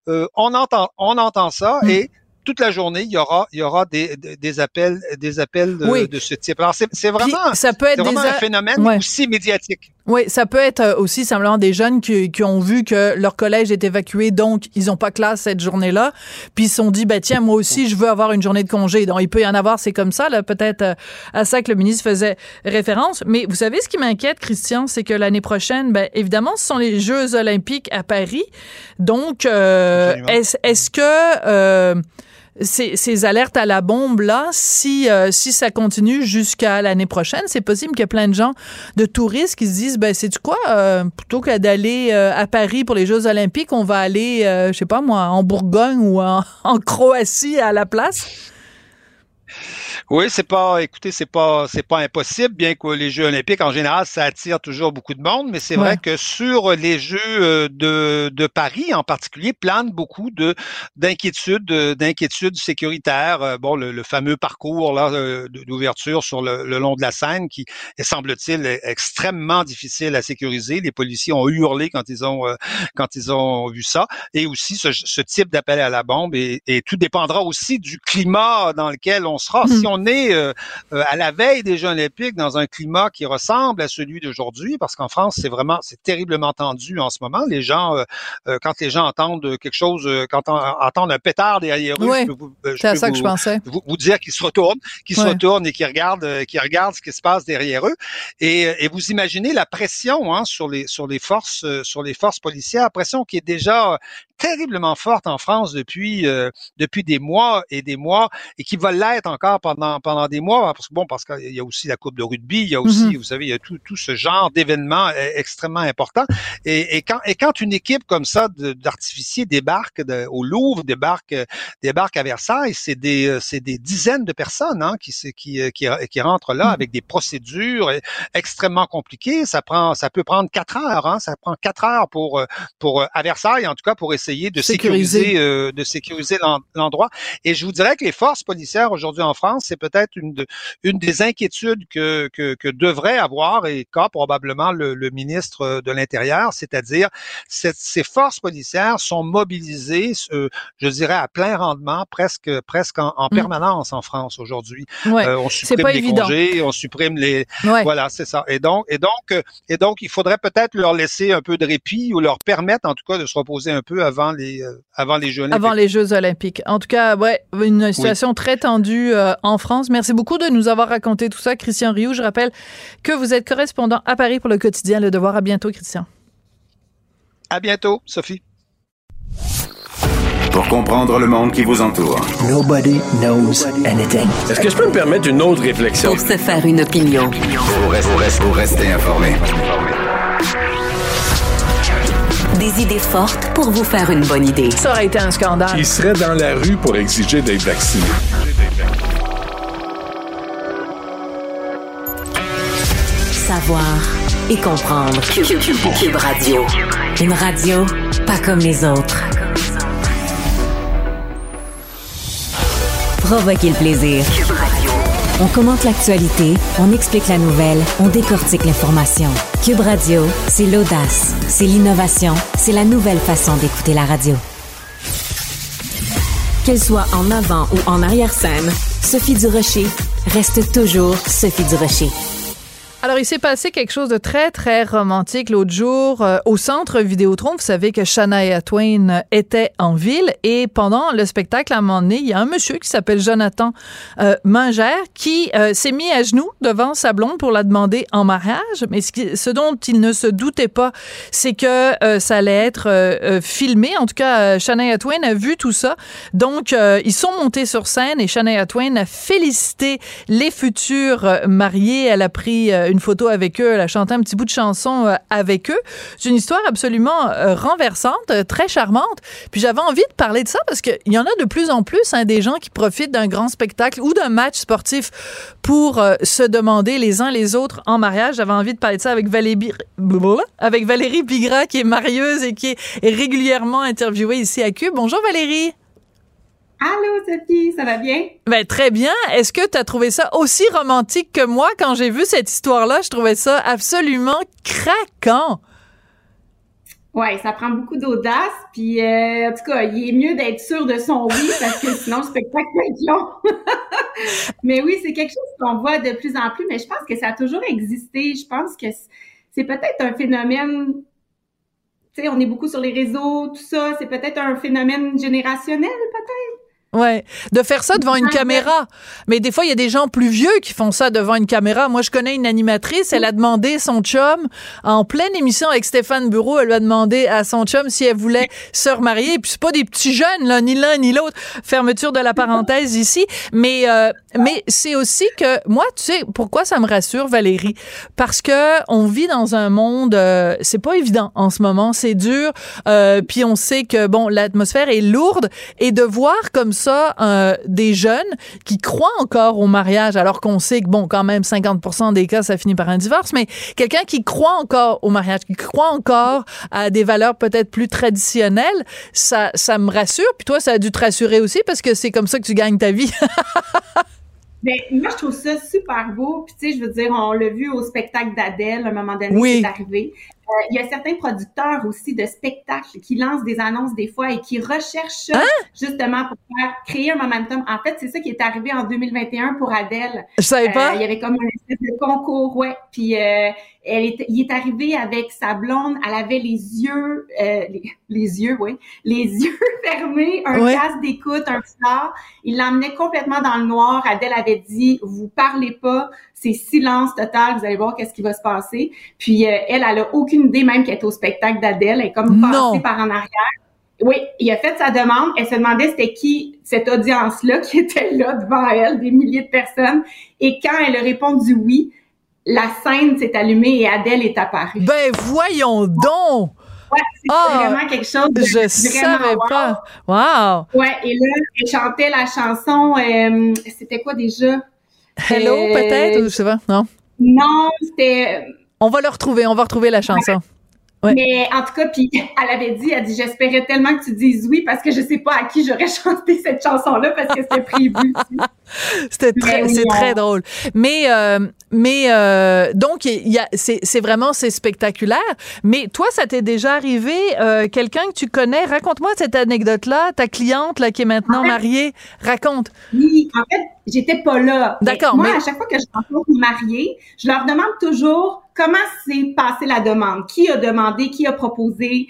euh, on entend on entend ça mmh. et toute la journée, il y aura, il y aura des, des, appels, des appels de, oui. de ce type. Alors, c'est vraiment, ça peut être vraiment des un phénomène ouais. aussi médiatique. Oui, ça peut être euh, aussi simplement des jeunes qui, qui, ont vu que leur collège est évacué, donc ils n'ont pas classe cette journée-là, puis ils se sont dit, ben tiens, moi aussi, je veux avoir une journée de congé. Donc, il peut y en avoir, c'est comme ça, là, peut-être euh, à ça que le ministre faisait référence. Mais vous savez, ce qui m'inquiète, Christian, c'est que l'année prochaine, ben évidemment, ce sont les Jeux olympiques à Paris. Donc, euh, est-ce est que... Euh, ces, ces, alertes à la bombe là, si euh, si ça continue jusqu'à l'année prochaine, c'est possible qu'il y ait plein de gens de touristes qui se disent ben c'est du quoi euh, plutôt que d'aller euh, à Paris pour les Jeux olympiques, on va aller je sais pas moi en Bourgogne ou en Croatie à la place? Oui, c'est pas, écoutez, c'est pas, c'est pas impossible, bien que les Jeux olympiques, en général, ça attire toujours beaucoup de monde, mais c'est ouais. vrai que sur les Jeux euh, de, de Paris, en particulier, plane beaucoup de, d'inquiétudes, d'inquiétudes sécuritaires. Euh, bon, le, le, fameux parcours, là, euh, d'ouverture sur le, le, long de la Seine, qui est, semble-t-il, extrêmement difficile à sécuriser. Les policiers ont hurlé quand ils ont, quand ils ont vu ça. Et aussi, ce, ce type d'appel à la bombe, et, et, tout dépendra aussi du climat dans lequel on sera. Mmh. Si on est euh, euh, à la veille des Jeux olympiques dans un climat qui ressemble à celui d'aujourd'hui, parce qu'en France, c'est vraiment, c'est terriblement tendu en ce moment. Les gens, euh, euh quand les gens entendent quelque chose, euh, quand on, entendent un pétard derrière eux, oui, à ça vous, que je pensais. Vous, vous dire qu'ils se retournent, qu'ils se retournent et qu'ils regardent, qu'ils regardent ce qui se passe derrière eux. Et, et vous imaginez la pression hein, sur les sur les forces sur les forces policières, pression qui est déjà terriblement forte en France depuis euh, depuis des mois et des mois et qui va l'être encore pendant pendant des mois parce que bon parce qu'il y a aussi la coupe de rugby, il y a aussi mm -hmm. vous savez il y a tout, tout ce genre d'événements euh, extrêmement importants et, et, quand et quand une équipe comme ça d'artificiers débarque de, au Louvre, débarque débarque à Versailles, c'est des euh, c'est des dizaines de personnes hein, qui, qui qui qui rentrent là mm -hmm. avec des procédures extrêmement compliquées, ça prend ça peut prendre quatre heures hein, ça prend quatre heures pour pour à Versailles en tout cas pour essayer essayer de sécuriser, sécuriser euh, de sécuriser l'endroit. Et je vous dirais que les forces policières aujourd'hui en France, c'est peut-être une, de, une des inquiétudes que, que, que, devrait avoir et qu'a probablement le, le, ministre de l'Intérieur, c'est-à-dire ces forces policières sont mobilisées, euh, je dirais à plein rendement, presque presque en, en mmh. permanence en France aujourd'hui. Ouais, euh, on supprime les évident. congés, on supprime les, ouais. voilà, c'est ça. Et donc et donc et donc il faudrait peut-être leur laisser un peu de répit ou leur permettre en tout cas de se reposer un peu avant avant les, euh, avant les Jeux olympiques. Avant les Jeux olympiques. En tout cas, ouais, une situation oui. très tendue euh, en France. Merci beaucoup de nous avoir raconté tout ça, Christian Rioux. Je rappelle que vous êtes correspondant à Paris pour le quotidien Le Devoir. À bientôt, Christian. À bientôt, Sophie. Pour comprendre le monde qui vous entoure. Nobody knows anything. Est-ce que je peux me permettre une autre réflexion? Pour se faire une opinion. Pour rester, pour rester informé. Des idées fortes pour vous faire une bonne idée. Ça aurait été un scandale. Il serait dans la rue pour exiger d'être vacciné? Savoir et comprendre. Cube, Radio. Une radio pas comme les autres. Provoquer le plaisir. On commente l'actualité, on explique la nouvelle, on décortique l'information. Cube Radio, c'est l'audace, c'est l'innovation, c'est la nouvelle façon d'écouter la radio. Qu'elle soit en avant ou en arrière-scène, Sophie Durocher reste toujours Sophie Durocher. Alors, il s'est passé quelque chose de très, très romantique l'autre jour euh, au centre Vidéotron. Vous savez que Shania Twain était en ville et pendant le spectacle, à un moment donné, il y a un monsieur qui s'appelle Jonathan euh, Mingère qui euh, s'est mis à genoux devant sa blonde pour la demander en mariage. Mais ce, qui- ce dont il ne se doutait pas, c'est que euh, ça allait être euh, euh, filmé. En tout cas, euh, Shania Twain a vu tout ça. Donc, euh, ils sont montés sur scène et Shania Twain a félicité les futurs euh, mariés. Elle a pris euh, une photo avec eux, elle a chanté un petit bout de chanson euh, avec eux. C'est une histoire absolument euh, renversante, euh, très charmante. Puis j'avais envie de parler de ça parce qu'il y en a de plus en plus hein, des gens qui profitent d'un grand spectacle ou d'un match sportif pour euh, se demander les uns les autres en mariage. J'avais envie de parler de ça avec Valérie, avec Bigra qui est marieuse et qui est régulièrement interviewée ici à Cube. Bonjour Valérie. Allô, Sophie, ça va bien? Ben, très bien. Est-ce que tu as trouvé ça aussi romantique que moi? Quand j'ai vu cette histoire-là? Je trouvais ça absolument craquant. Ouais, ça prend beaucoup d'audace, puis euh, en tout cas, il est mieux d'être sûr de son oui, parce que sinon le spectacle va être long. mais oui, c'est quelque chose qu'on voit de plus en plus, mais je pense que ça a toujours existé. Je pense que c'est peut-être un phénomène, tu sais, on est beaucoup sur les réseaux, tout ça, c'est peut-être un phénomène générationnel, peut-être? Ouais, de faire ça devant une caméra. Mais des fois, il y a des gens plus vieux qui font ça devant une caméra. Moi, je connais une animatrice, elle a demandé son chum en pleine émission avec Stéphane Bureau, elle lui a demandé à son chum si elle voulait se remarier. Puis c'est pas des petits jeunes là, ni l'un ni l'autre. Fermeture de la parenthèse ici, mais euh, mais c'est aussi que moi, tu sais pourquoi ça me rassure Valérie? Parce que on vit dans un monde euh, c'est pas évident en ce moment, c'est dur. Euh, puis on sait que bon, l'atmosphère est lourde et de voir comme ça euh, des jeunes qui croient encore au mariage alors qu'on sait que bon quand même 50% des cas ça finit par un divorce mais quelqu'un qui croit encore au mariage qui croit encore à des valeurs peut-être plus traditionnelles ça ça me rassure puis toi ça a dû te rassurer aussi parce que c'est comme ça que tu gagnes ta vie Ben, moi, je trouve ça super beau. Puis, tu sais, je veux dire, on l'a vu au spectacle d'Adèle, à un moment donné, Oui. c'est arrivé. Euh, Il y a certains producteurs aussi de spectacles qui lancent des annonces des fois et qui recherchent ça justement pour faire créer un momentum. En fait, c'est ça qui est arrivé en 2021 pour Adèle. Je savais pas. Euh, il y avait comme une espèce de concours, ouais. Puis euh, elle est, il est arrivé avec sa blonde. Elle avait les yeux, euh, les, les yeux, oui, les yeux fermés, un Ouais. casque d'écoute, un foulard. Il l'emmenait complètement dans le noir. Adèle avait dit, vous parlez pas, c'est silence total. Vous allez voir qu'est-ce qui va se passer. Puis euh, elle, elle a aucune idée même qu'elle est au spectacle d'Adèle. Elle est comme Non. passée par en arrière. Oui, il a fait sa demande. Elle se demandait c'était qui cette audience-là qui était là devant elle, des milliers de personnes. Et quand elle a répondu oui, la scène s'est allumée et Adèle est apparue. Ben voyons donc. Ouais, c'est Ah, vraiment quelque chose de Je savais wow. pas. Wow. Ouais, et là, elle chantait la chanson, euh, c'était quoi déjà? Hello Euh, peut-être? Ou je sais pas. Non? Non, c'était... On va le retrouver. On va retrouver la chanson. Ouais. Mais en tout cas, puis elle avait dit, elle dit, j'espérais tellement que tu dises oui parce que je sais pas à qui j'aurais chanté cette chanson-là parce que c'était prévu. C'était très, c'est très drôle. Mais, euh, mais euh, donc, il y a, c'est, c'est vraiment, c'est spectaculaire. Mais toi, ça t'est déjà arrivé, euh, quelqu'un que tu connais, raconte-moi cette anecdote-là, ta cliente là qui est maintenant En fait- mariée, raconte. Oui, en fait, j'étais pas là. D'accord, Moi, mais- à chaque fois que je rencontre une mariée, je leur demande toujours comment s'est passée la demande, qui a demandé, qui a proposé,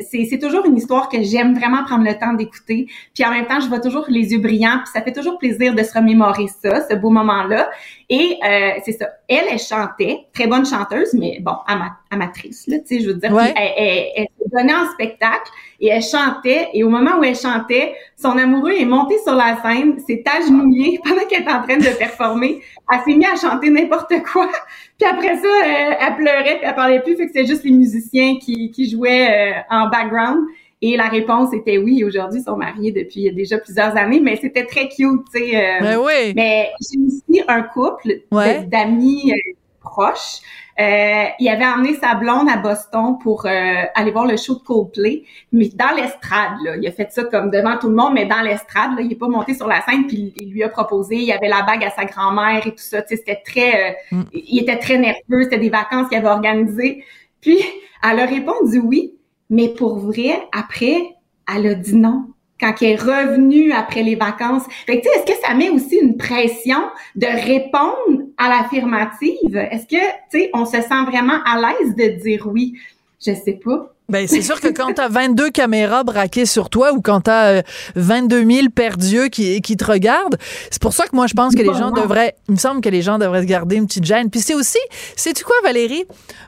c'est c'est toujours une histoire que j'aime vraiment prendre le temps d'écouter. Puis en même temps, je vois toujours les yeux brillants, puis ça fait toujours plaisir de se remémorer ça, ce beau moment-là. Et euh, c'est ça. Elle, elle chantait, très bonne chanteuse, mais bon, ama- amatrice, là, tu sais, je veux dire. Ouais. Puis Elle, elle, elle se donnait en spectacle et elle chantait. Et au moment où elle chantait, son amoureux est monté sur la scène, s'est agenouillé pendant qu'elle était en train de performer. Elle s'est mise à chanter n'importe quoi. Puis après ça, euh, elle pleurait puis elle parlait plus. Fait que c'est juste les musiciens qui, qui jouaient euh, en background. Et la réponse était oui. Aujourd'hui, ils sont mariés depuis déjà plusieurs années, mais c'était très cute, tu sais. euh, Ben oui. mais j'ai aussi un couple Ouais. d'amis euh. Euh, il avait emmené sa blonde à Boston pour euh, aller voir le show de Coldplay, mais dans l'estrade. Là, il a fait ça comme devant tout le monde, mais dans l'estrade. Là, il est pas monté sur la scène, puis il lui a proposé. Il avait la bague à sa grand-mère et tout ça. Tu sais, c'était très. euh, Mm. Il était très nerveux. C'était des vacances qu'il avait organisées. Puis elle a répondu oui, mais pour vrai, après, elle a dit non quand elle est revenue après les vacances. Fait que, est-ce que ça met aussi une pression de répondre à l'affirmative? Est-ce que, tu sais, on se sent vraiment à l'aise de dire oui? Je sais pas. Ben, c'est sûr que quand t'as 22 caméras braquées sur toi ou quand t'as euh, 22 000 perdus qui, qui te regardent, c'est pour ça que moi, je pense que les gens devraient, il me semble que les gens devraient se garder une petite gêne. Puis c'est aussi, sais-tu quoi, Valérie?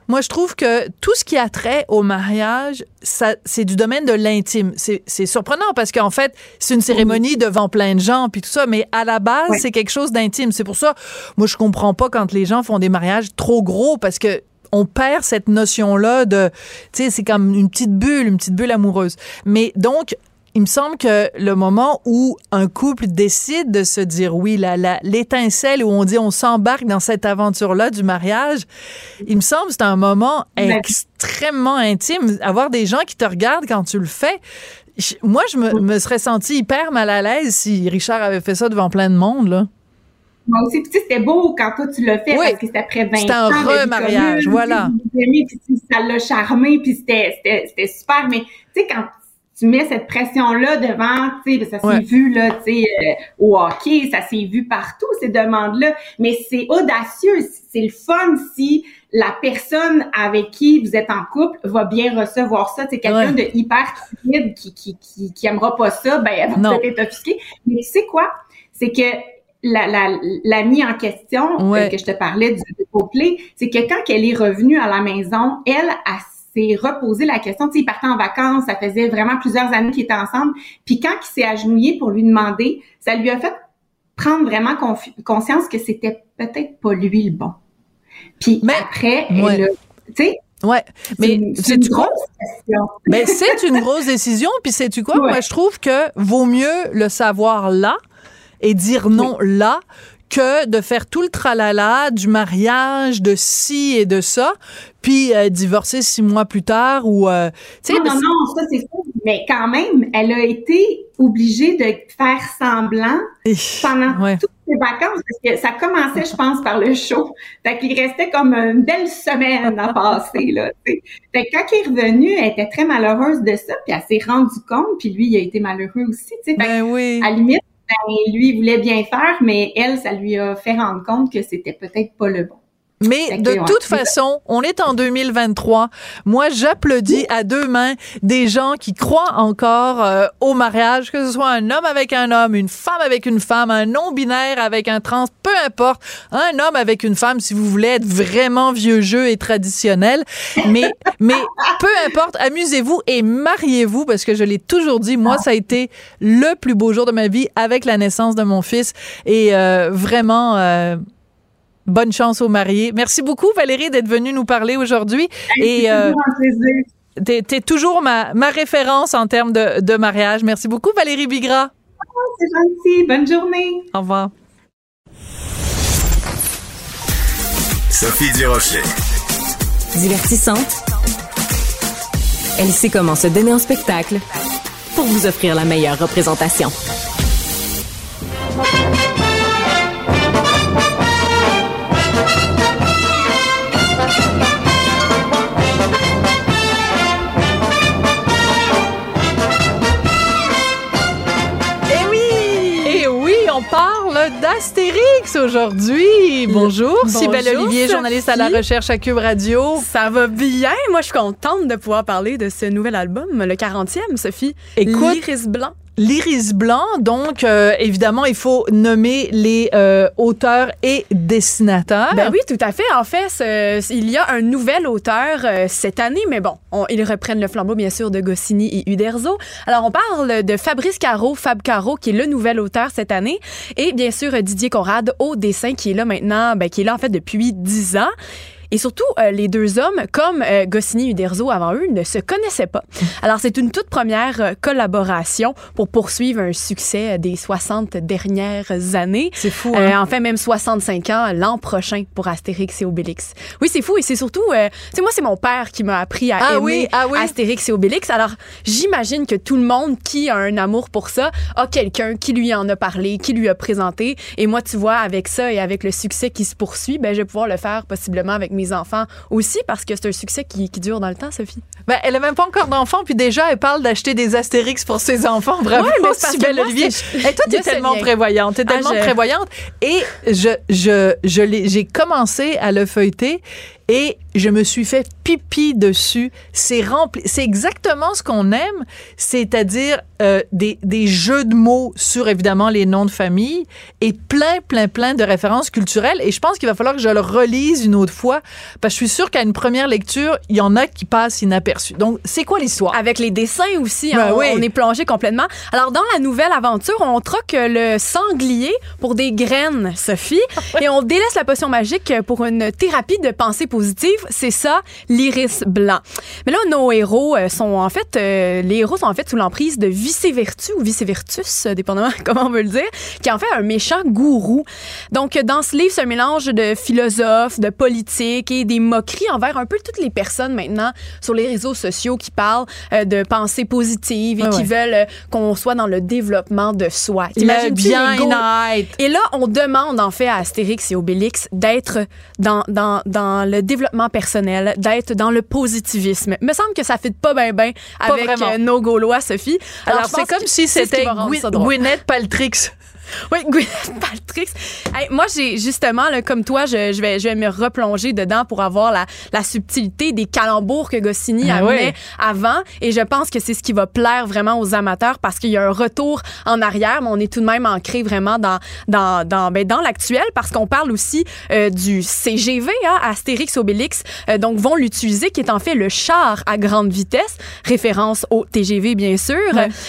Moi, je trouve que tout ce qui a trait au mariage, ça, c'est du domaine de l'intime. C'est, c'est surprenant parce qu'en fait, c'est une cérémonie devant plein de gens puis tout ça, mais à la base, c'est quelque chose d'intime. C'est pour ça, moi, je comprends pas quand les gens font des mariages trop gros parce que on perd cette notion-là de, tu sais, c'est comme une petite bulle, une petite bulle amoureuse. Mais donc, il me semble que le moment où un couple décide de se dire oui, la, la- l'étincelle où on dit on s'embarque dans cette aventure-là du mariage, il me semble que c'est un moment Ouais. extrêmement intime. Avoir des gens qui te regardent quand tu le fais. Moi, je me, me serais senti hyper mal à l'aise si Richard avait fait ça devant plein de monde, là. Moi aussi, tu sais, c'était beau quand toi tu l'as fait Oui. parce que c'était après 20 C'était un ans. de vie remariage, voilà. puis ça l'a charmé, puis c'était, c'était, c'était super. Mais tu sais, quand tu mets cette pression-là devant, tu sais, ça s'est Ouais. vu, là, tu sais, euh, au hockey, ça s'est vu partout, ces demandes-là. Mais c'est audacieux, c'est le fun si la personne avec qui vous êtes en couple va bien recevoir ça. C'est quelqu'un Ouais. de hyper timide qui, qui, qui, qui aimera pas ça, ben, elle va peut-être être offusquée. Mais tu sais quoi? C'est que la, la, l'amie en question Ouais. euh, que je te parlais du, du couplet, c'est que quand elle est revenue à la maison, elle, elle s'est reposé la question. Tu sais, ils partaient en vacances, ça faisait vraiment plusieurs années qu'ils étaient ensemble. Puis quand il s'est agenouillé pour lui demander, ça lui a fait prendre vraiment confi- conscience que c'était peut-être pas lui le bon. Puis Mais- après, elle Ouais. tu sais, Ouais, mais c'est une, grosse question. Ben, c'est une grosse décision. Puis, sais-tu quoi? Ouais. Moi, je trouve que vaut mieux le savoir là et dire non là que de faire tout le tralala du mariage, de ci et de ça, puis euh, divorcer six mois plus tard ou... euh, Non, non, non, ça c'est ça. Mais quand même, elle a été obligée de faire semblant pendant Ouais. toutes ses vacances parce que ça commençait, je pense, par le show. Fait qu'il restait comme une belle semaine à passer, là. Fait que quand elle est revenue, elle était très malheureuse de ça, puis elle s'est rendue compte, puis lui, il a été malheureux aussi, tu sais. Ben oui. à la limite, ben, lui, voulait bien faire, mais elle, ça lui a fait rendre compte que c'était peut-être pas le bon. Mais de toute façon, on est en 2023. Moi, j'applaudis à deux mains des gens qui croient encore euh, au mariage, que ce soit un homme avec un homme, une femme avec une femme, un non-binaire avec un trans, peu importe, un homme avec une femme, si vous voulez être vraiment vieux jeu et traditionnel. Mais, mais peu importe, amusez-vous et mariez-vous parce que je l'ai toujours dit, moi, ça a été le plus beau jour de ma vie avec la naissance de mon fils et euh, vraiment. euh, Bonne chance aux mariés. Merci beaucoup, Valérie, d'être venue nous parler aujourd'hui. Et euh, toujours un plaisir. t'es, t'es toujours ma, ma référence en termes de, de mariage. Merci beaucoup, Valérie Bigra. C'est gentil. Bonne journée. Au revoir. Sophie Durocher. Divertissante. Elle sait comment se donner en spectacle pour vous offrir la meilleure représentation. Parle d'Astérix aujourd'hui. Bonjour, Sybelle Olivier, journaliste à la recherche à Cube Radio. Ça va bien. Moi, je suis contente de pouvoir parler de ce nouvel album, le 40e, Sophie. Écoute, L'Iris Blanc. L'Iris Blanc, donc euh, évidemment, il faut nommer les euh, auteurs et dessinateurs. Ben oui, tout à fait. En fait, il y a un nouvel auteur euh, cette année, mais bon, on- ils reprennent le flambeau, bien sûr, de Goscinny et Uderzo. Alors, on parle de Fabrice Caro, Fab Caro, qui est le nouvel auteur cette année, et bien sûr, Didier Conrad au dessin, qui est là maintenant, ben, qui est là, en fait, depuis 10 ans. Et surtout, euh, les deux hommes, comme euh, Goscinny et Uderzo avant eux, ne se connaissaient pas. Alors, c'est une toute première euh, collaboration pour poursuivre un succès euh, des 60 dernières années. C'est fou, Euh, hein? en fait, même 65 ans l'an prochain pour Astérix et Obélix. Oui, c'est fou et c'est surtout, euh, tu sais, moi, c'est mon père qui m'a appris à Ah aimer oui, ah oui. Astérix et Obélix. Alors, j'imagine que tout le monde qui a un amour pour ça a quelqu'un qui lui en a parlé, qui lui a présenté. Et moi, tu vois, avec ça et avec le succès qui se poursuit, ben, je vais pouvoir le faire possiblement avec mes enfants aussi parce que c'est un succès qui, qui dure dans le temps, Sophie. Ben, elle a même pas encore d'enfants, puis déjà, elle parle d'acheter des Astérix pour ses enfants. Bravo, Ouais, mais parce que moi, Olivier. Et toi, a ce tellement prévoyante. T'es Ah, tellement je- prévoyante. Et je, je, je l'ai- j'ai commencé à le feuilleter et je me suis fait pipi dessus. C'est rempli. C'est exactement ce qu'on aime, c'est-à-dire euh, des, des jeux de mots sur évidemment les noms de famille et plein, plein, plein de références culturelles. Et je pense qu'il va falloir que je le relise une autre fois parce que je suis sûre qu'à une première lecture, il y en a qui passent inaperçus. Donc, c'est quoi l'histoire? Avec les dessins aussi, Ben hein, on, oui. on est plongé complètement. Alors, dans la nouvelle aventure, on troque le sanglier pour des graines, Sophie, et on délaisse la potion magique pour une thérapie de pensée positive. C'est ça, l'iris blanc. Mais là, nos héros euh, sont en fait, euh, les héros sont en fait sous l'emprise de Vice-Vertu ou Vice-Vertus, euh, dépendamment comment on veut le dire, qui est en fait un méchant gourou. Donc, dans ce livre, c'est un mélange de philosophes, de politique et des moqueries envers un peu toutes les personnes maintenant sur les réseaux sociaux qui parlent euh, de pensée positive et Ouais, qui veulent euh, qu'on soit dans le développement de soi. Le bien-être. et là, on demande en fait à Astérix et Obélix d'être dans, dans, dans le développement personnel, d'être dans le positivisme. Me semble que ça fit pas bien bien Pas avec euh, nos Gaulois, Sophie. Alors, c'est comme si c'était. Gwyneth Paltrix. Oui, Gwyneth Paltrix. Hey, moi, j'ai justement, là, comme toi, je, je vais, je vais me replonger dedans pour avoir la, la subtilité des calembours que Goscinny Ah amenait avant. Et je pense que c'est ce qui va plaire vraiment aux amateurs parce qu'il y a un retour en arrière, mais on est tout de même ancré vraiment dans, dans, dans, ben, dans l'actuel parce qu'on parle aussi euh, du CGV, hein, Astérix Obélix, euh, donc vont l'utiliser, qui est en fait le char à grande vitesse, référence au TGV bien sûr.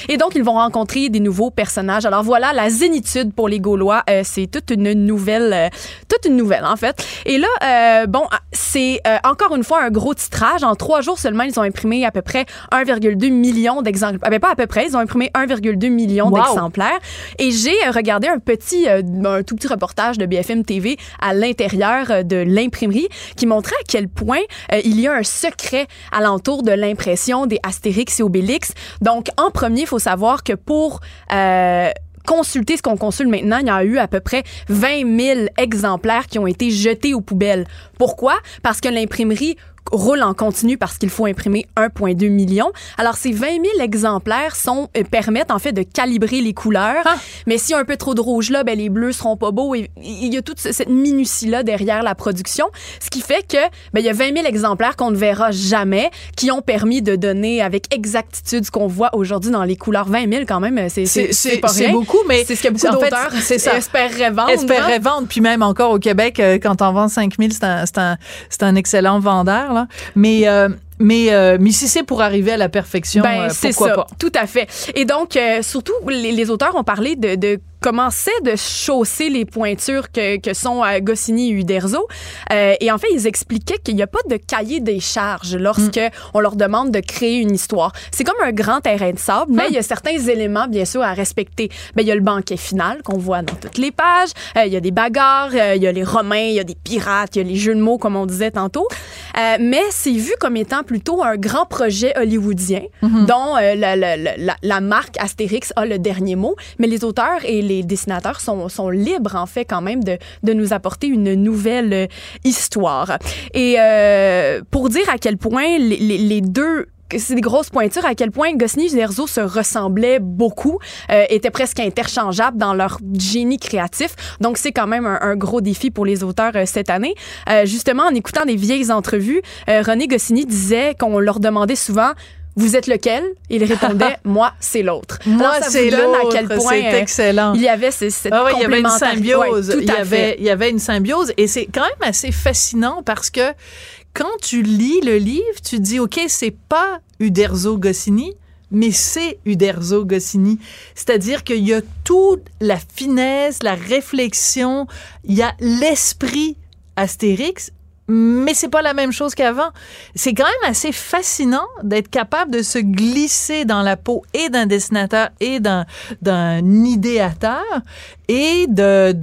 Et donc, ils vont rencontrer des nouveaux personnages. Alors voilà, la zénitude pour les Gaulois, euh, c'est toute une nouvelle, euh, toute une nouvelle en fait. Et là, euh, bon, c'est euh, encore une fois un gros titrage. En trois jours seulement, ils ont imprimé à peu près 1,2 million d'exemplaires. Ah, ben, pas à peu près, ils ont imprimé 1,2 million Wow. d'exemplaires. Et j'ai regardé un petit, un tout petit reportage de BFM TV à l'intérieur de l'imprimerie qui montrait à quel point il y a un secret alentour de l'impression des Astérix et Obélix. Donc, en premier, il faut savoir que pour euh, consulter ce qu'on consulte maintenant, il y a eu à peu près 20 000 exemplaires qui ont été jetés aux poubelles. Pourquoi? Parce que l'imprimerie roule en continu parce qu'il faut imprimer 1,2 million. Alors, ces 20 000 exemplaires sont, euh, permettent en fait de calibrer les couleurs. Ah. Mais s'il y a un peu trop de rouge là, ben, les bleus seront pas beaux. Et il y a toute ce- cette minutie-là derrière la production. Ce qui fait que, ben, il y a 20 000 exemplaires qu'on ne verra jamais qui ont permis de donner avec exactitude ce qu'on voit aujourd'hui dans les couleurs. 20 000 quand même, c'est, c'est, beaucoup, mais C'est ce que beaucoup d'auteurs espéreraient vendre. espérait hein. vendre. Puis même encore au Québec, euh, quand on vend 5000, c'est un, c'est un, c'est un excellent vendeur. Là. Mais, euh, mais, euh, mais si c'est pour arriver à la perfection, Ben, euh, pourquoi ça, pas? tout à fait. Et donc, surtout, les, les auteurs ont parlé de, de commençaient de chausser les pointures que, que sont euh, Goscinny et Uderzo. Euh, et en fait, ils expliquaient qu'il n'y a pas de cahier des charges lorsque on leur demande de créer une histoire. C'est comme un grand terrain de sable, mais il y a certains éléments, bien sûr, à respecter. Ben, il y a le banquet final qu'on voit dans toutes les pages. Euh, il y a des bagarres, euh, il y a les Romains, il y a des pirates, il y a les jeux de mots, comme on disait tantôt. Mais c'est vu comme étant plutôt un grand projet hollywoodien dont la, la- la- la- la marque Astérix a le dernier mot. Mais les auteurs et les dessinateurs sont, sont libres, en fait, quand même, de, de nous apporter une nouvelle euh, histoire. Et euh, pour dire à quel point les, les- les deux c'est des grosses pointures, à quel point Goscinny et Uderzo se ressemblaient beaucoup, euh, étaient presque interchangeables dans leur génie créatif. Donc, c'est quand même un, gros défi pour les auteurs cette année. Justement, en écoutant des vieilles entrevues, René Goscinny disait qu'on leur demandait souvent vous êtes lequel? Il répondait, moi, c'est l'autre. Moi, c'est l'autre. C'est euh, excellent. Il y avait cette ah ouais, il y avait une symbiose. Ouais, il, y avait, il y avait une symbiose. Et c'est quand même assez fascinant parce que quand tu lis le livre, tu dis, OK, c'est pas Uderzo Goscinny, mais c'est Uderzo Goscinny. C'est-à-dire qu'il y a toute la finesse, la réflexion, il y a l'esprit Astérix, mais c'est pas la même chose qu'avant. C'est quand même assez fascinant d'être capable de se glisser dans la peau et d'un dessinateur et d'un idéateur et de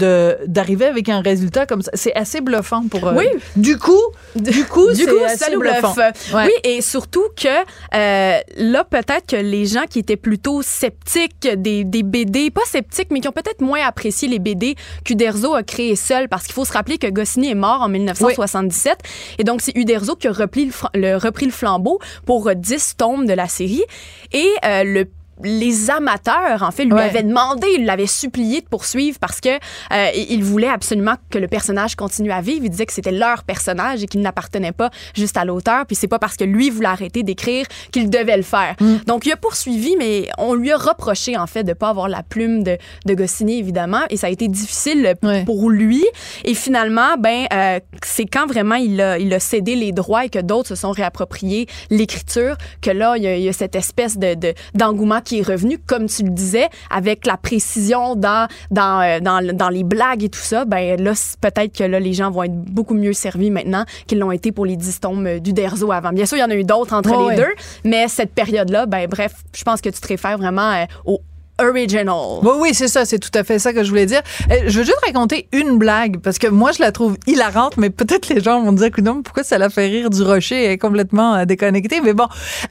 d'arriver avec un résultat comme ça. C'est assez bluffant pour Oui. Du coup, du coup, du coup, assez ça nous bluffant. bluffe. Ouais. Oui, et surtout que euh, là, peut-être que les gens qui étaient plutôt sceptiques des, des BD, pas sceptiques, mais qui ont peut-être moins apprécié les BD qu'Uderzo a créé seul, parce qu'il faut se rappeler que Goscinny est mort en 1977, et donc c'est Uderzo qui a repris le, le- repris le flambeau pour euh, 10 tomes de la série, et euh, le les amateurs, en fait, lui Ouais. avaient demandé, il l'avait supplié de poursuivre parce que euh, il voulait absolument que le personnage continue à vivre. Il disait que c'était leur personnage et qu'il n'appartenait pas juste à l'auteur. Puis c'est pas parce que lui voulait arrêter d'écrire qu'il devait le faire. Donc il a poursuivi, mais on lui a reproché en fait de pas avoir la plume de, de Goscinny évidemment, et ça a été difficile pour lui. Et finalement, ben euh, c'est quand vraiment il a, il a cédé les droits et que d'autres se sont réappropriés l'écriture que là il y a, il y a cette espèce de de- d'engouement qui est revenu, comme tu le disais, avec la précision dans dans euh, dans, dans les blagues et tout ça. Ben là peut-être que là les gens vont être beaucoup mieux servis maintenant qu'ils l'ont été pour les 10 tomes euh, du Derzo avant. Bien sûr, il y en a eu d'autres entre les ouais. deux, mais cette période-là, ben bref, je pense que tu te réfères vraiment euh, au original. Oui, oui, c'est ça, c'est tout à fait ça que je voulais dire. Euh, Je veux juste raconter une blague, parce que moi, je la trouve hilarante, mais peut-être les gens vont dire non, pourquoi ça la fait rire du rocher, elle est complètement euh, déconnectée? Mais bon,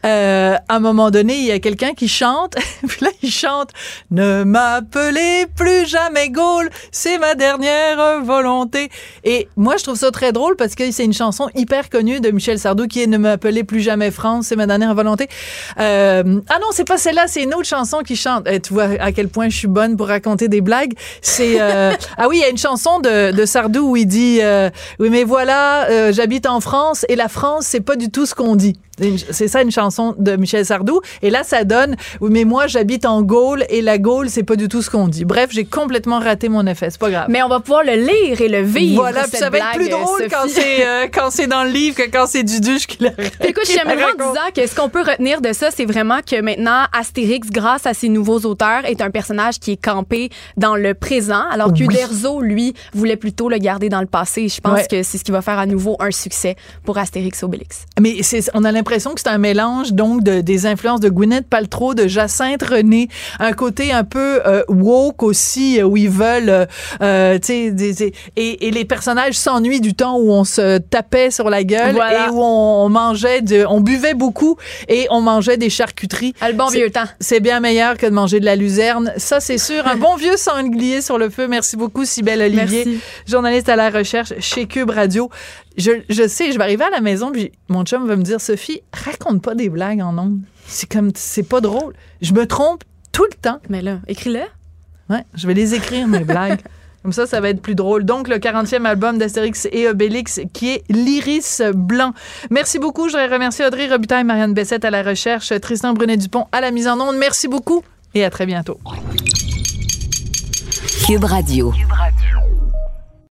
euh, à un moment donné, il y a quelqu'un qui chante, puis là, il chante « Ne m'appelez plus jamais Gaulle, c'est ma dernière volonté ». Et moi, je trouve ça très drôle, parce que c'est une chanson hyper connue de Michel Sardou, qui est « Ne m'appelez plus jamais France, c'est ma dernière volonté ». Euh, ah non, c'est pas celle-là, c'est une autre chanson qui chante. Vois à quel point je suis bonne pour raconter des blagues. C'est euh, ah oui, il y a une chanson de, de Sardou où il dit euh, oui mais voilà, euh, j'habite en France et la France c'est pas du tout ce qu'on dit. C'est ça une chanson de Michel Sardou et là ça donne oui mais moi j'habite en Gaule et la Gaule c'est pas du tout ce qu'on dit. Bref, j'ai complètement raté mon effet, c'est pas grave. Mais on va pouvoir le lire et le vivre. Voilà, puis ça va être plus drôle quand Sophie. c'est euh, quand c'est dans le livre que quand c'est Duduche qui l'a. Écoute, la j'aimerais en disant que ce qu'on peut retenir de ça, c'est vraiment que maintenant, Astérix, grâce à ses nouveaux auteurs, est un personnage qui est campé dans le présent, alors que Oui. Uderzo, lui, voulait plutôt le garder dans le passé. Je pense Ouais. que c'est ce qui va faire à nouveau un succès pour Astérix Obélix. Mais c'est, on a l'impression que c'est un mélange donc de, des influences de Gwyneth Paltrow, de Jacinthe René, un côté un peu euh, woke aussi euh, où ils veulent, euh, tu sais, et, et les personnages s'ennuient du temps où on se tapait sur la gueule Voilà. et où on, on mangeait, de, on buvait beaucoup et on mangeait des charcuteries. Ah, le bon vieux temps. C'est bien meilleur que de manger de la luzerne, ça c'est sûr. Un bon vieux sanglier sur le feu. Merci beaucoup, Sybelle Olivier, Merci. journaliste à la recherche chez Cube Radio. Je, je sais, je vais arriver à la maison, puis mon chum va me dire, Sophie, raconte pas des blagues en ondes. C'est comme, c'est pas drôle. Je me trompe tout le temps. Mais là, écris-le. Ouais, je vais les écrire, mes blagues. Comme ça, ça va être plus drôle. Donc, le 40e album d'Astérix et Obélix, qui est l'Iris Blanc. Merci beaucoup. Je voudrais remercier Audrey Robitaille, Marianne Bessette à la recherche, Tristan Brunet-Dupont à la mise en onde. Merci beaucoup et à très bientôt. Cube Radio.